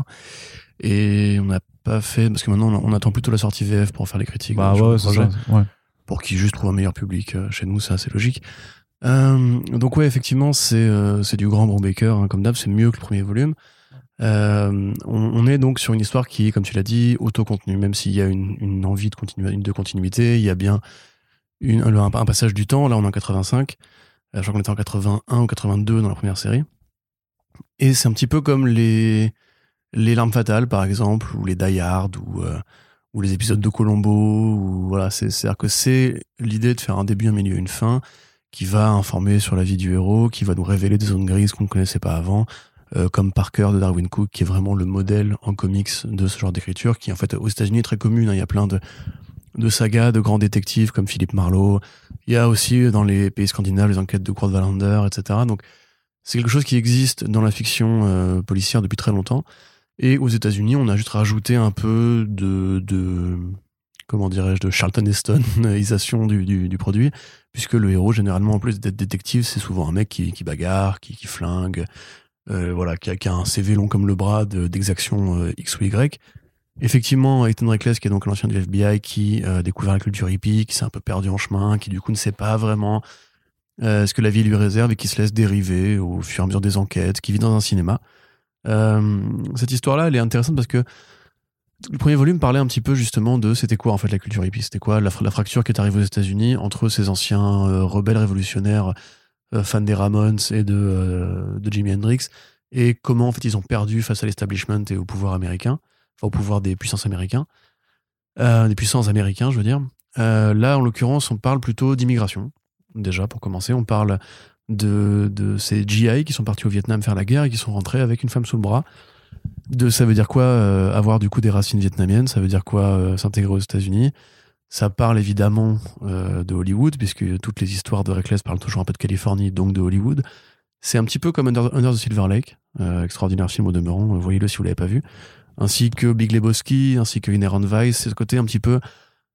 Et on n'a pas fait, parce que maintenant, on attend plutôt la sortie VF pour faire les critiques. Bah ouais, c'est ça. Ouais. Pour qu'ils juste trouvent un meilleur public euh, chez nous, c'est assez logique. Euh, donc ouais, effectivement, c'est euh, c'est du grand Brubaker, hein, comme d'hab, c'est mieux que le premier volume. Euh, on, est donc sur une histoire qui comme tu l'as dit, auto-contenue, même s'il y a une, envie de, continu, de continuité, il y a bien un, passage du temps. Là, on est en 85. Je crois qu'on était en 81 ou 82 dans la première série. Et c'est un petit peu comme les, Larmes Fatales, par exemple, ou les Die Hard, ou, ou les épisodes de Colombo. Voilà, c'est-à-dire que c'est l'idée de faire un début, un milieu, une fin qui va informer sur la vie du héros, qui va nous révéler des zones grises qu'on ne connaissait pas avant, euh, comme Parker de Darwin Cook, qui est vraiment le modèle en comics de ce genre d'écriture, qui en fait aux États-Unis est très commune. Hein. Il y a plein de, de sagas de grands détectives comme Philippe Marlowe. Il y a aussi dans les pays scandinaves les enquêtes de Kurt Wallander, etc. Donc c'est quelque chose qui existe dans la fiction euh, policière depuis très longtemps. Et aux États-Unis, on a juste rajouté un peu de, de comment dirais-je, de Charlton Hestonisation du, du, du, produit, puisque le héros, généralement, en plus d'être détective, c'est souvent un mec qui, bagarre, qui flingue, euh, voilà, qui a, a, un CV long comme le bras d'exaction euh, X ou Y. Effectivement, Ethan Reckless, qui est donc l'ancien du FBI, qui a euh, découvert la culture hippie, qui s'est un peu perdu en chemin, qui du coup ne sait pas vraiment ce que la vie lui réserve et qui se laisse dériver au fur et à mesure des enquêtes, qui vit dans un cinéma. cette histoire-là, elle est intéressante parce que le premier volume parlait un petit peu justement de c'était quoi en fait la culture hippie, c'était quoi la, fracture qui est arrivée aux États-Unis entre ces anciens rebelles révolutionnaires euh, fans des Ramones et de, euh, de Jimi Hendrix et comment en fait ils ont perdu face à l'establishment et au pouvoir américain, enfin au pouvoir des puissances américains, des puissances américains je veux dire. là en l'occurrence on parle plutôt d'immigration déjà pour commencer, on parle de, de ces GI qui sont partis au Vietnam faire la guerre et qui sont rentrés avec une femme sous le bras de ça veut dire quoi euh, avoir du coup des racines vietnamiennes, ça veut dire quoi euh, s'intégrer aux États-Unis? Ça parle évidemment euh, de Hollywood, puisque toutes les histoires de Reckless parlent toujours un peu de Californie, donc de Hollywood. C'est un petit peu comme Under, the Silver Lake, extraordinaire film au demeurant, voyez-le si vous l'avez pas vu, ainsi que Big Lebowski, ainsi que Inherent Vice, c'est ce côté un petit peu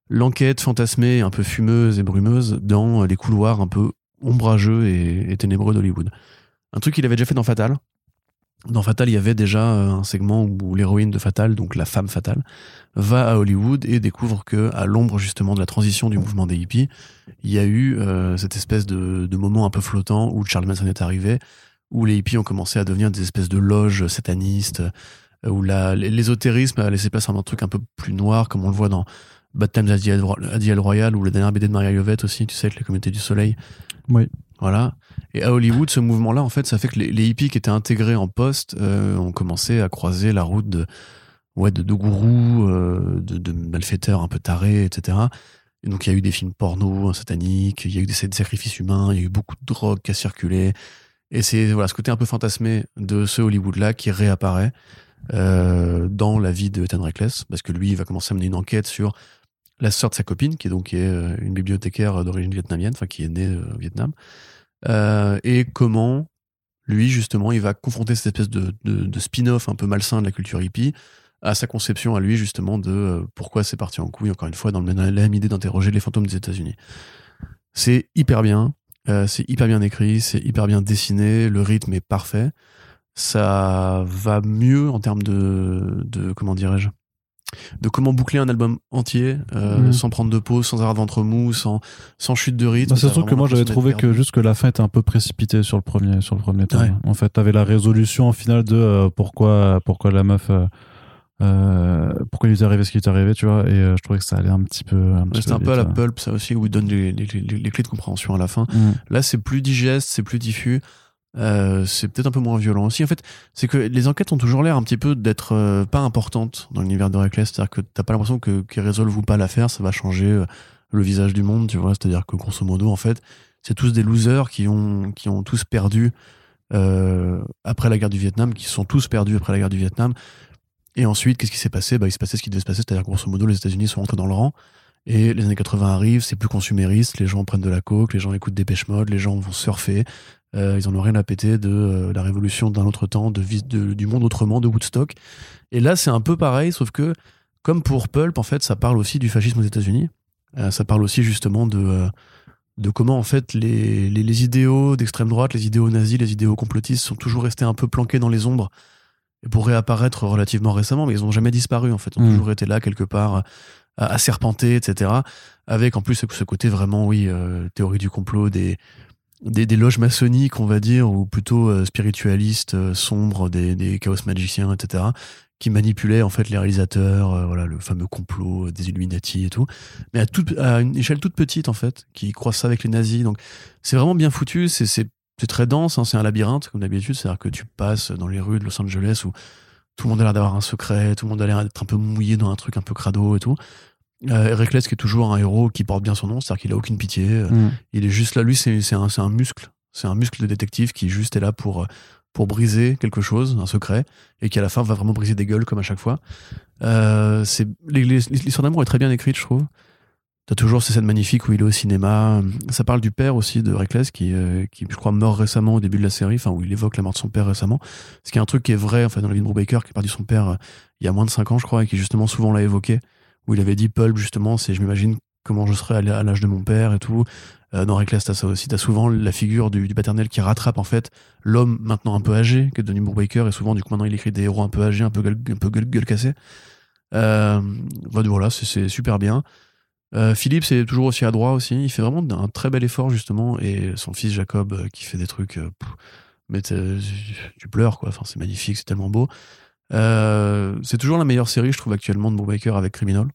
l'enquête fantasmée, un peu fumeuse et brumeuse dans les couloirs un peu ombrageux et, et ténébreux d'Hollywood. Un truc qu'il avait déjà fait dans Fatal, dans Fatal, il y avait déjà euh, un segment où l'héroïne de Fatal, donc la femme fatale, va à Hollywood et découvre que, à l'ombre justement de la transition du mouvement des hippies, il y a eu euh, cette espèce de, moment un peu flottant où Charles Manson est arrivé, où les hippies ont commencé à devenir des espèces de loges satanistes, euh, où l'ésotérisme a laissé place à un truc un peu plus noir, comme on le voit dans Bad Times at the Royal ou la dernière BD de Maria Yovette aussi, tu sais, avec les communautés du soleil. Oui. Voilà. Et à Hollywood, ce mouvement-là, en fait, ça fait que les, hippies qui étaient intégrés en poste euh, ont commencé à croiser la route de, ouais, de, de gourous, euh, de, malfaiteurs un peu tarés, etc. Et donc, il y a eu des films porno sataniques, il y a eu des, sacrifices humains, il y a eu beaucoup de drogue qui a circulé. Et c'est voilà, ce côté un peu fantasmé de ce Hollywood-là qui réapparaît euh, dans la vie de Ethan Reckless, parce que lui, il va commencer à mener une enquête sur la sœur de sa copine, qui est donc une bibliothécaire d'origine vietnamienne, enfin qui est née au Vietnam. Euh, et comment lui justement il va confronter cette espèce de, spin-off un peu malsain de la culture hippie à sa conception à lui justement de euh, pourquoi c'est parti en couille encore une fois dans la même idée d'interroger les fantômes des États-Unis. C'est hyper bien, euh, c'est hyper bien écrit, c'est hyper bien dessiné, le rythme est parfait. Ça va mieux en termes de, de comment dirais-je de comment boucler un album entier euh, mhm. sans prendre de pause, sans avoir de ventre mou, sans, sans chute de rythme. Bah, c'est surtout que moi j'avais trouvé que juste que la fin était un peu précipitée sur le premier sur le premier temps. En fait, t'avais la résolution en finale de euh, pourquoi pourquoi la meuf euh, pourquoi il est arrivé ce qui est arrivé, tu vois, et je trouvais que ça allait un petit peu. C'est un peu à la pulp, ça aussi, où il donne les, les, les, clés de compréhension à la fin. Mhm. Là, c'est plus digeste, c'est plus diffus. Euh, c'est peut-être un peu moins violent aussi. En fait, c'est que les enquêtes ont toujours l'air un petit peu d'être euh, pas importantes dans l'univers de Reckless. C'est-à-dire que t'as pas l'impression que qu'ils résolvent ou pas l'affaire, ça va changer euh, le visage du monde, tu vois. C'est-à-dire que grosso modo, en fait, c'est tous des losers qui ont qui ont tous perdu après la guerre du Vietnam, qui sont tous perdus après la guerre du Vietnam. Et ensuite, qu'est-ce qui s'est passé? Bah, il s'est passé ce qui devait se passer, c'est-à-dire grosso modo, les États-Unis sont rentrés dans le rang. Et les années 80 arrivent, c'est plus consumériste, les gens prennent de la coke, les gens écoutent des pêches mode, les gens vont surfer, euh, ils en ont rien à péter de euh, la révolution d'un autre temps, de, de, du monde autrement, de Woodstock. Et là, c'est un peu pareil, sauf que, comme pour Pulp, en fait, ça parle aussi du fascisme aux États-Unis. Euh, ça parle aussi justement de, de comment, en fait, les, les, les idéaux d'extrême droite, les idéaux nazis, les idéaux complotistes sont toujours restés un peu planqués dans les ombres et pour réapparaître relativement récemment, mais ils ont jamais disparu, en fait. Ils ont mmh. toujours été là, quelque part, à, serpenter, etc. Avec, en plus, ce côté vraiment, oui, théorie du complot des des, des, loges maçonniques, on va dire, ou plutôt spiritualistes, sombres, des, des chaos magiciens, etc., qui manipulaient en fait les réalisateurs, voilà, le fameux complot des Illuminati et tout, mais à, toute, à une échelle toute petite en fait, qui croisent ça avec les nazis. Donc c'est vraiment bien foutu, c'est très dense, hein, c'est un labyrinthe comme d'habitude, c'est-à-dire que tu passes dans les rues de Los Angeles où tout le monde a l'air d'avoir un secret, tout le monde a l'air d'être un peu mouillé dans un truc un peu crado et tout. Euh, qui est toujours un héros qui porte bien son nom, c'est-à-dire qu'il a aucune pitié. Euh, mm. Il est juste là, lui, c'est un, un, muscle. C'est un muscle de détective qui juste est là pour, pour briser quelque chose, un secret, et qui à la fin va vraiment briser des gueules comme à chaque fois. Euh, L'histoire d'amour est très bien écrite, je trouve. T'as toujours ces scènes magnifiques où il est au cinéma. Ça parle du père aussi de Reckless qui, euh, qui je crois, meurt récemment au début de la série, enfin, où il évoque la mort de son père récemment. Ce qui est un truc qui est vrai, en fait, dans la vie de Brubaker, qui a perdu son père euh, il y a moins de 5 ans, je crois, et qui justement souvent l'a évoqué, où il avait dit Pulp, justement, c'est je m'imagine comment je serais à l'âge de mon père et tout. Euh, dans Reckless, t'as ça aussi. T'as souvent la figure du, paternel qui rattrape, en fait, l'homme maintenant un peu âgé, que est devenu Brubaker, et souvent, du coup, maintenant, il écrit des héros un peu âgés, un peu gueule, un peu gueule, gueule cassée. Euh, voilà, c'est super bien. Euh, Philippe, c'est toujours aussi adroit aussi. Il fait vraiment un très bel effort, justement. Et son fils Jacob, euh, qui fait des trucs. Euh, mais tu pleures, quoi. Enfin, c'est magnifique, c'est tellement beau. c'est toujours la meilleure série, je trouve, actuellement de Brubaker avec Criminal.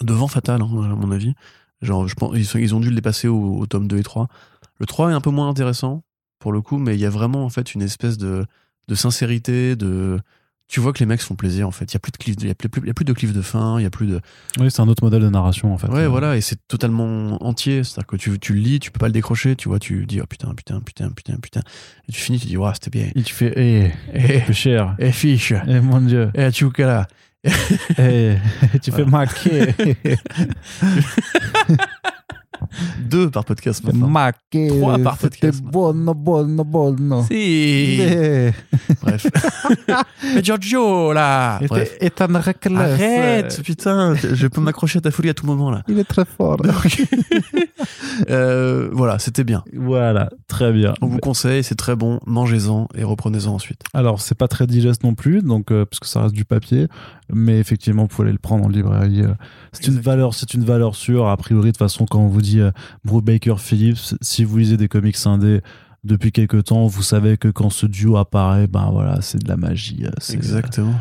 Devant Fatal, hein, à mon avis. Genre, je pense, ils, ont dû le dépasser au, tome 2 et 3. Le 3 est un peu moins intéressant, pour le coup, mais il y a vraiment, en fait, une espèce de, de sincérité, de, tu vois que les mecs se font plaisir en fait. Il y a plus de cliff, il y a plus, il y a plus de cliff de fin, il y a plus de. Oui, c'est un autre modèle de narration en fait. Ouais, voilà, et c'est totalement entier. C'est-à-dire que tu, tu le lis, tu peux pas le décrocher, tu vois, tu dis oh putain, putain, putain, putain, putain, et tu finis, tu dis waouh, c'était bien. Et tu fais eh, eh, cher, eh fiche, eh mon dieu, eh tu là. eh, tu fais maquer. Deux par podcast maintenant. Maquet. Trois par podcast. Buono, buono, buono. Si. Bref. Mais Giorgio, là. Bref. Et t'en Arrête, putain. Je peux m'accrocher à ta folie à tout moment, là. Il est très fort. euh, voilà, c'était bien. Voilà, très bien. On vous conseille, c'est très bon. Mangez-en et reprenez-en ensuite. Alors, c'est pas très digeste non plus, donc, euh, parce que ça reste du papier. Mais effectivement, vous pouvez aller le prendre en librairie. Euh. C'est une valeur, c'est une valeur sûre. A priori, de toute façon, quand on vous dit euh, Baker Phillips, si vous lisez des comics indés depuis quelques temps, vous savez que quand ce duo apparaît, ben voilà, c'est de la magie. Euh, Exactement.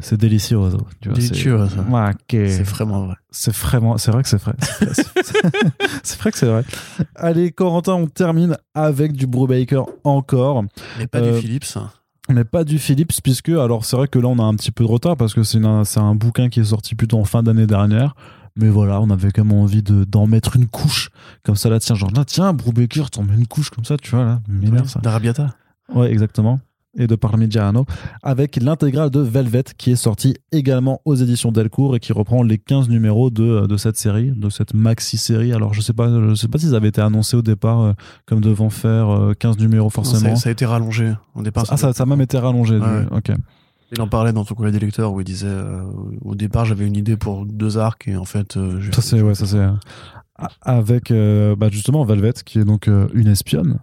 C'est délicieux. Délicieux. C'est vraiment vrai. C'est vraiment, c'est vrai que c'est vrai. C'est vrai que c'est vrai. Allez, Corentin, on termine avec du Baker encore. Mais pas du Phillips mais pas du Philips puisque alors c'est vrai que là on a un petit peu de retard parce que c'est un bouquin qui est sorti plutôt en fin d'année dernière. Mais voilà on avait quand même envie d'en mettre une couche. Comme ça là tiens genre là tiens Brubaker t'en mets une couche comme ça tu vois là. Ça. d'Arabiata. Ouais exactement et de Parmigiano, avec l'intégrale de Velvet qui est sortie également aux éditions Delcourt et qui reprend les 15 numéros de, de cette série, de cette maxi-série. Alors je sais pas, je sais pas s'ils avaient été annoncés au départ euh, comme devant faire 15 euh, numéros forcément. ça, a été rallongé au départ. Ah, ça, ça a même été rallongé. Ok. Il en parlait dans son courrier des lecteurs où il disait euh, au départ j'avais une idée pour deux arcs et en fait. ça c'est ouais, ça c'est avec bah, justement Velvet qui est donc une espionne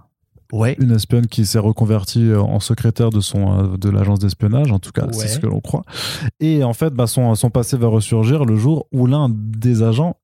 Ouais. Une espionne qui s'est reconvertie euh, en secrétaire de son euh, de l'agence d'espionnage, en tout cas, c'est ce que l'on croit. Et en fait, bah, son, son passé va ressurgir le jour où l'un des agents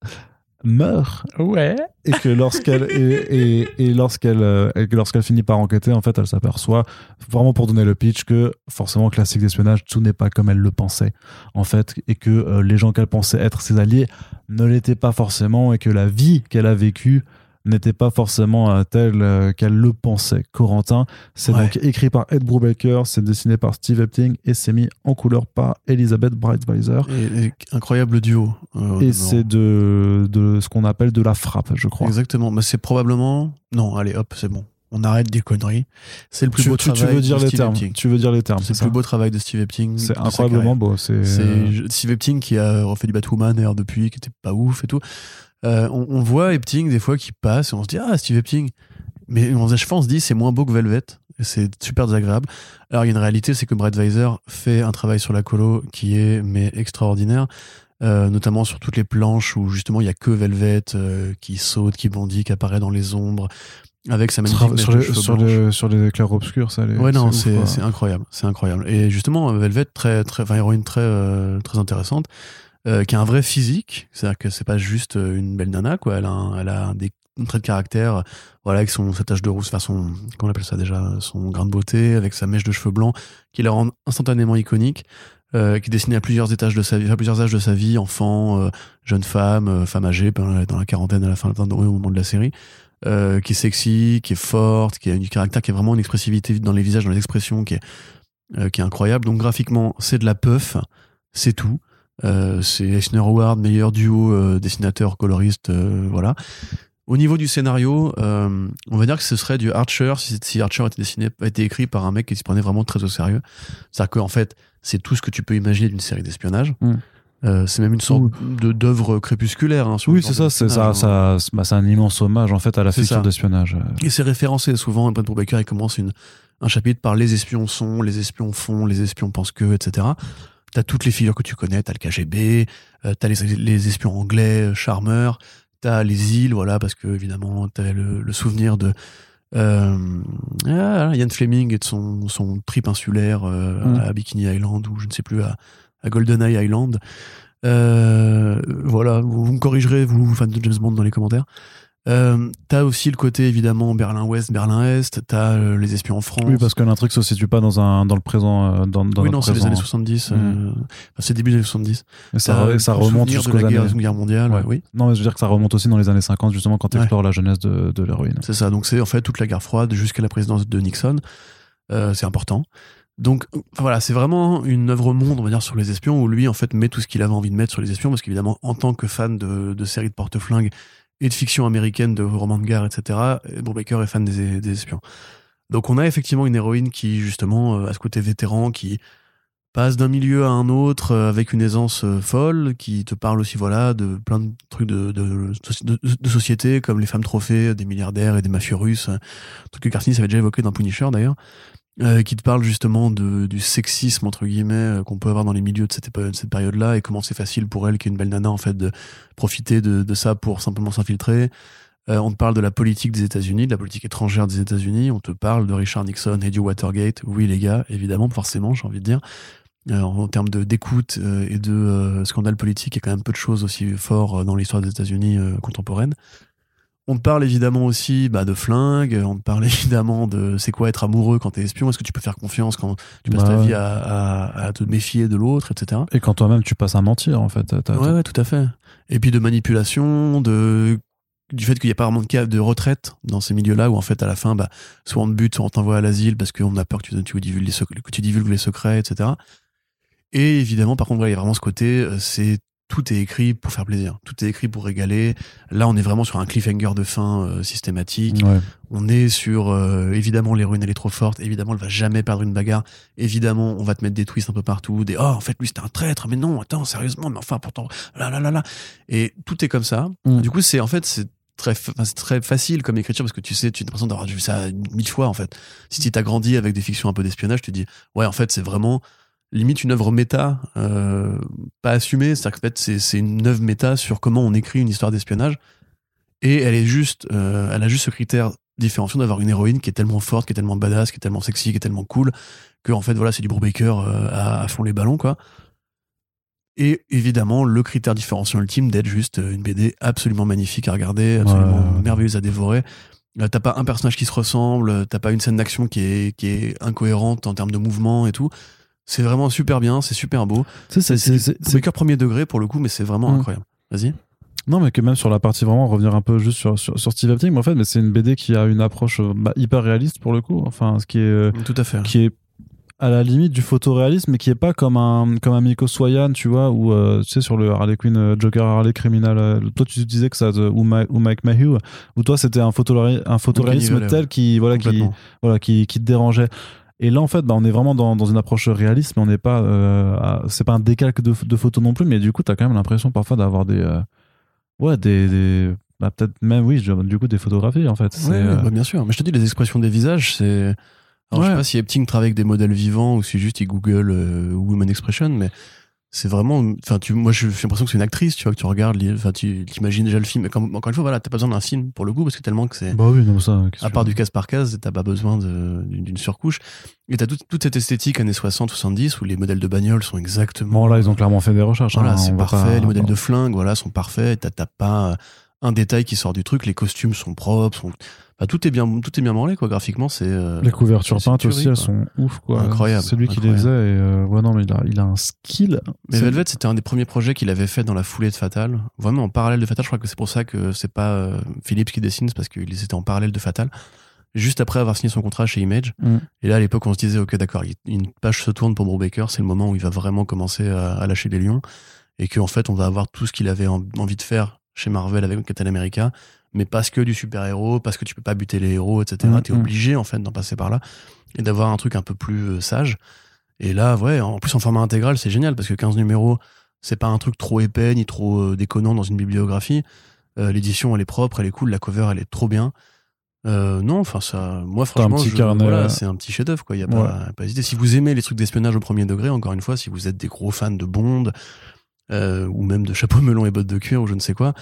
meurt. Ouais. Et que lorsqu'elle et, et, lorsqu'elle euh, lorsqu'elle finit par enquêter, en fait, elle s'aperçoit vraiment pour donner le pitch que forcément classique d'espionnage, tout n'est pas comme elle le pensait en fait, et que les gens qu'elle pensait être ses alliés ne l'étaient pas forcément, et que la vie qu'elle a vécue n'était pas forcément euh, tel euh, qu'elle le pensait. Corentin, c'est donc écrit par Ed Brubaker, c'est dessiné par Steve Epting et c'est mis en couleur par Elizabeth Breitweiser. Et, incroyable duo. Euh, et c'est de, de ce qu'on appelle de la frappe, je crois. Exactement. Mais c'est probablement. Non, allez, hop, c'est bon. On arrête des conneries. C'est le plus beau travail tu veux dire de les Steve termes. Tu veux dire les termes. C'est le plus beau travail de Steve Epting. C'est incroyablement beau. C'est Steve Epting qui a refait du Batwoman depuis, qui était pas ouf et tout. Euh, on, voit Epting des fois qui passe et on se dit ah Steve Epting mais on, chaque fois on se dit c'est moins beau que Velvet. C'est super désagréable. Alors il y a une réalité c'est que Brett Weiser fait un travail sur la colo qui est mais extraordinaire. Euh, notamment sur toutes les planches où justement il y a que Velvet euh, qui saute qui bondit qui apparaît dans les ombres avec sa magnifique sur, les, sur, les, sur les éclairs obscurs ça ouais non c'est incroyable. C'est incroyable. Et justement Velvet très très enfin héroïne très très intéressante euh, qui a un vrai physique, c'est-à-dire que c'est pas juste euh, une belle nana, quoi. Elle a, elle a des trait de caractère, voilà, avec son, sa tache de rousse, enfin son, comment on appelle ça déjà, son grain de beauté, avec sa mèche de cheveux blancs, qui la rend instantanément iconique, euh, qui est destiné à plusieurs étages de sa vie, à plusieurs âges de sa vie, enfant, euh, jeune femme, euh, femme âgée, dans la quarantaine à la fin, au moment de la série, euh, qui est sexy, qui est forte, qui a du caractère, qui a vraiment une expressivité dans les visages, dans les expressions, qui est, euh, qui est incroyable. Donc graphiquement, c'est de la puff, c'est tout. Euh, c'est Eisner Howard, meilleur duo euh, dessinateur coloriste, euh, voilà. Au niveau du scénario, on va dire que ce serait du Archer si, si Archer était dessiné, été écrit par un mec qui se prenait vraiment très au sérieux. C'est-à-dire qu'en fait, c'est tout ce que tu peux imaginer d'une série d'espionnage. Mm. c'est même une sorte de d'œuvre crépusculaire. Hein, oui, c'est ça, c'est ça, ça bah, c'est un immense hommage en fait à la fiction d'espionnage. Et c'est référencé souvent. Pour Baker, il commence une, un chapitre par les espions sont, les espions font, les espions pensent que, etc. T'as toutes les figures que tu connais, t'as le KGB, euh, t'as les, les, espions anglais, euh, charmeurs, t'as les îles, voilà, parce que évidemment t'avais le, le souvenir de euh, ah, Ian Fleming et de son, son trip insulaire euh, mm. à Bikini Island ou je ne sais plus à, à GoldenEye Island. Voilà, vous, vous, me corrigerez, vous, fans de James Bond, dans les commentaires. Euh, t'as aussi le côté évidemment Berlin-Ouest, Berlin-Est. T'as euh, les espions en France. Oui, parce que l'intrigue se situe pas dans un dans le présent. Euh, dans, dans oui, non, c'est les années 70. Mm. Euh, c'est début des années 70. Et ça, ça remonte jusqu'aux années. La guerre mondiale. Ouais. Oui. Non, mais je veux dire que ça remonte aussi dans les années 50 justement quand tu explores la jeunesse de, de l'héroïne. C'est ça. Donc c'est en fait toute la guerre froide jusqu'à la présidence de Nixon. c'est important. Donc voilà, c'est vraiment une œuvre monde, on va dire, sur les espions, où lui, en fait, met tout ce qu'il avait envie de mettre sur les espions, parce qu'évidemment, en tant que fan de, de séries de porte-flingues et de fiction américaine, de romans de guerre, etc. Baker est fan des, espions. Donc on a effectivement une héroïne qui, justement, euh, a ce côté vétéran, qui passe d'un milieu à un autre euh, avec une aisance euh, folle, qui te parle aussi voilà de plein de trucs de, de, de, société, comme les femmes trophées, des milliardaires et des mafieux russes, un truc que Cartini avait déjà évoqué dans Punisher d'ailleurs. Euh, qui te parle justement du sexisme entre guillemets euh, qu'on peut avoir dans les milieux de cette, période-là et comment c'est facile pour elle qui est une belle nana en fait de profiter de, ça pour simplement s'infiltrer. Euh, on te parle de la politique des États-Unis, de la politique étrangère des États-Unis. On te parle de Richard Nixon et du Watergate. Oui les gars, évidemment, forcément, j'ai envie de dire. en termes de d'écoute et de scandale politique, il y a quand même peu de choses aussi forts dans l'histoire des États-Unis contemporaine. On te parle évidemment aussi bah, de flingues, on te parle évidemment de c'est quoi être amoureux quand t'es espion, est-ce que tu peux faire confiance quand tu passes ta vie à, te méfier de l'autre, etc. Et quand toi-même tu passes à mentir en fait. ouais, ouais, tout à fait. Et puis de manipulation, de du fait qu'il n'y a pas vraiment de cas de retraite dans ces milieux-là où en fait à la fin bah soit on te bute, soit on t'envoie à l'asile parce qu'on a peur que tu, tu, divulgues les secrets, que tu divulgues les secrets, etc. Et évidemment, par contre, il y a vraiment ce côté, euh, c'est tout est écrit pour faire plaisir, tout est écrit pour régaler. Là, on est vraiment sur un cliffhanger de fin euh, systématique. On est sur euh, évidemment l'héroïne elle est trop forte, évidemment elle va jamais perdre une bagarre. Évidemment, on va te mettre des twists un peu partout, des oh en fait lui c'était un traître, mais non attends sérieusement, mais enfin pourtant là là là là. Et tout est comme ça. Mm. Du coup, c'est en fait c'est très c'est très facile comme écriture parce que tu sais tu as l'impression d'avoir vu ça mille fois en fait. Si tu t'as grandi avec des fictions un peu d'espionnage, tu dis ouais en fait c'est vraiment limite une œuvre méta, euh, pas assumée. C'est-à-dire qu'en fait, c'est une œuvre méta sur comment on écrit une histoire d'espionnage. Et elle est juste, euh, elle a juste ce critère différenciant d'avoir une héroïne qui est tellement forte, qui est tellement badass, qui est tellement sexy, qui est tellement cool, que en fait, voilà, c'est du Brubaker euh, à, fond les ballons, quoi. Et évidemment, le critère différenciant ultime d'être juste une BD absolument magnifique à regarder, absolument merveilleuse à dévorer. T'as pas un personnage qui se ressemble, t'as pas une scène d'action qui est, qui est incohérente en termes de mouvement et tout. C'est vraiment super bien, c'est super beau. C'est cœur premier degré pour le coup, mais c'est vraiment mmh. incroyable. Vas-y. Non, mais que même sur la partie vraiment, revenir un peu juste sur, sur, Steve Epting, mais en fait, mais c'est une BD qui a une approche bah, hyper réaliste pour le coup. Enfin, ce qui est. Euh, Tout à fait. Qui est à la limite du photoréalisme, mais qui est pas comme un comme un Miko Swayan, tu vois, ou euh, tu sais sur le Harley Quinn euh, Joker Harley criminal. toi, tu disais que ça ou, ou Mike Mayhew, ou toi c'était un photoréalisme, un photoréalisme tel qui voilà qui voilà qui, qui te dérangeait. Et là, en fait, bah, on est vraiment dans, dans une approche réaliste, mais on n'est pas. Euh, c'est pas un décalque de, de photos non plus, mais du coup, tu as quand même l'impression parfois d'avoir des. Euh, ouais, des. des bah, peut-être même, oui, du coup, des photographies, en fait. Ouais, euh, bah, bien sûr. Mais je te dis, les expressions des visages, c'est. Alors, je sais pas si Epting travaille avec des modèles vivants ou si juste il Google Woman Expression, mais c'est vraiment enfin tu moi j'ai l'impression que c'est une actrice tu vois que tu regardes enfin tu imagines déjà le film. Mais encore une fois voilà t'as pas besoin d'un film pour le coup parce que tellement que c'est bah oui non ça à part du case par case t'as pas besoin d'une surcouche. Et t'as toute cette esthétique années 60 70 où les modèles de bagnole sont exactement bon là ils ont clairement fait des recherches voilà hein, c'est parfait les modèles de flingues voilà sont parfaits. T'as pas un détail qui sort du truc. Les costumes sont propres, sont... Bah, tout est bien, tout est bien branlé quoi. Graphiquement, c'est. Euh, les couvertures peintes aussi, elles sont ouf quoi. Incroyable. C'est lui qui les faisait et euh, ouais non mais il a, il a un skill. Mais Velvet, c'était un des premiers projets qu'il avait fait dans la foulée de Fatal. Vraiment en parallèle de Fatal. Je crois que c'est pour ça que c'est pas euh, Philips qui dessine, c'est parce qu'il était en parallèle de Fatal. Juste après avoir signé son contrat chez Image. Mm. Et là, à l'époque, on se disait, ok, d'accord, une page se tourne pour Brubaker, c'est le moment où il va vraiment commencer à, à lâcher les lions. Et qu'en fait, on va avoir tout ce qu'il avait envie de faire chez Marvel avec Captain America, mais parce que du super-héros, parce que tu peux pas buter les héros, etc. Mm, tu es mm. obligé, en fait, d'en passer par là et d'avoir un truc un peu plus euh, sage. Et là, ouais, en plus en format intégral, c'est génial parce que 15 numéros, c'est pas un truc trop épais ni trop euh, déconnant dans une bibliographie. Euh, l'édition, elle est propre, elle est cool, la cover, elle est trop bien. non, enfin ça, moi franchement, c'est un petit chef-d'œuvre quoi. Il y a pas, pas hésité. Si vous aimez les trucs d'espionnage au premier degré, encore une fois, si vous êtes des gros fans de Bond, euh, ou même de chapeau melon et bottes de cuir ou je ne sais quoi,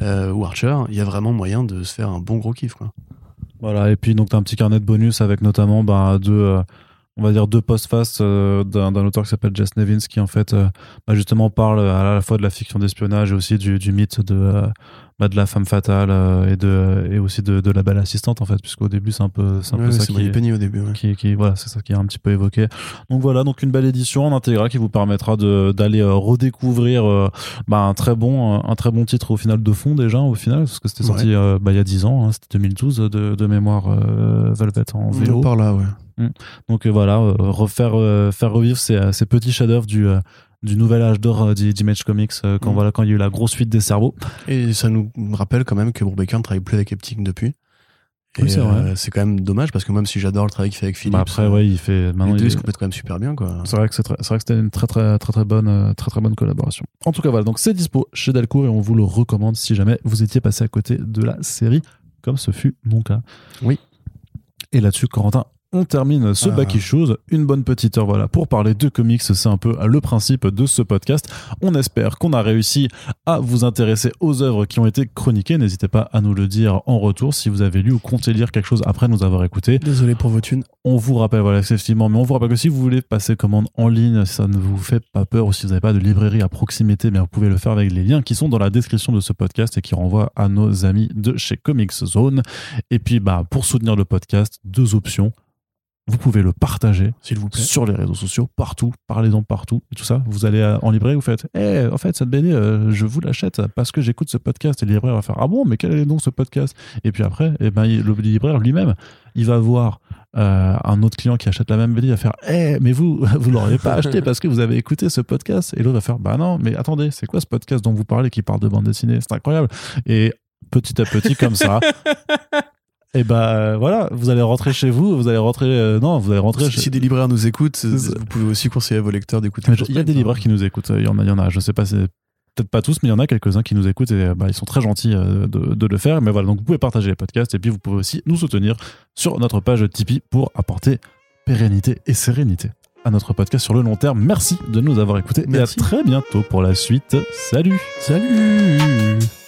euh, ou Archer, il y a vraiment moyen de se faire un bon gros kiff. Quoi. Voilà, et puis donc tu as un petit carnet de bonus avec notamment bah, deux, euh, on va dire deux post-face d'un, auteur qui s'appelle Jess Nevins qui en fait bah, justement parle à la fois de la fiction d'espionnage et aussi du, du mythe de bah, de la femme fatale euh, et de et aussi de, de, la belle assistante en fait puisqu'au début c'est un peu c'est un peu ça qui est, au début qui, qui, voilà c'est ça qui est un petit peu évoqué. Donc voilà donc une belle édition en intégral qui vous permettra de d'aller euh, redécouvrir euh, bah, un très bon un très bon titre au final de fond déjà au final parce que c'était sorti il y a 10 ans hein, c'était 2012 de, de mémoire Velvet en vélo. par là ouais. Donc voilà refaire faire revivre ces, ces petits chefs-d'œuvre du du nouvel âge d'or euh, d'Image Comics euh, quand mm. voilà quand il y a eu la grosse fuite des cerveaux. Et ça nous rappelle quand même que Brubaker ne travaille plus avec Eptic depuis. c'est euh, c'est quand même dommage parce que même si j'adore le travail qu'il fait avec Philippe, bah après ouais, il fait maintenant il, complète quand même super bien quoi. C'est vrai que c'est vrai que c'était une très très très très bonne très très bonne collaboration. En tout cas voilà, donc c'est dispo chez Delcourt et on vous le recommande si jamais vous étiez passé à côté de la série comme ce fut mon cas. Oui. Et là-dessus Corentin, on termine ce ah. back issues, une bonne petite heure voilà pour parler de comics, c'est un peu le principe de ce podcast. On espère qu'on a réussi à vous intéresser aux œuvres qui ont été chroniquées. N'hésitez pas à nous le dire en retour si vous avez lu ou comptez lire quelque chose après nous avoir écouté. Désolé pour vos thunes. On vous rappelle voilà effectivement, mais on vous rappelle que si vous voulez passer commande en ligne, si ça ne vous fait pas peur ou si vous n'avez pas de librairie à proximité, bien vous pouvez le faire avec les liens qui sont dans la description de ce podcast et qui renvoient à nos amis de chez Comics Zone. Et puis bah pour soutenir le podcast, deux options vous pouvez le partager, s'il vous plaît, sur les réseaux sociaux, partout, parlez-en partout, et tout ça. Vous allez en librairie, vous faites, eh, en fait, cette BD, euh, je vous l'achète parce que j'écoute ce podcast. Et le libraire va faire, ah bon, mais quel est donc ce podcast? Et puis après, eh ben, le libraire lui-même, il va voir euh, un autre client qui achète la même BD, il va faire, eh, mais vous, vous l'auriez pas acheté parce que vous avez écouté ce podcast? Et l'autre va faire, bah non, mais attendez, c'est quoi ce podcast dont vous parlez qui parle de bande dessinée? C'est incroyable. Et petit à petit, comme ça, et ben voilà, vous allez rentrer chez vous, vous allez rentrer. Euh, non, vous allez rentrer. Si, des libraires nous écoutent, vous pouvez aussi conseiller à vos lecteurs d'écouter. Il y a des libraires qui nous écoutent. Il y en a, il y en a. Je sais pas, c'est peut-être pas tous, mais il y en a quelques-uns qui nous écoutent et bah, ils sont très gentils euh, de, de, le faire. Mais voilà, donc vous pouvez partager les podcasts et puis vous pouvez aussi nous soutenir sur notre page Tipeee pour apporter pérennité et sérénité à notre podcast sur le long terme. Merci de nous avoir écoutés et à très bientôt pour la suite. Salut Salut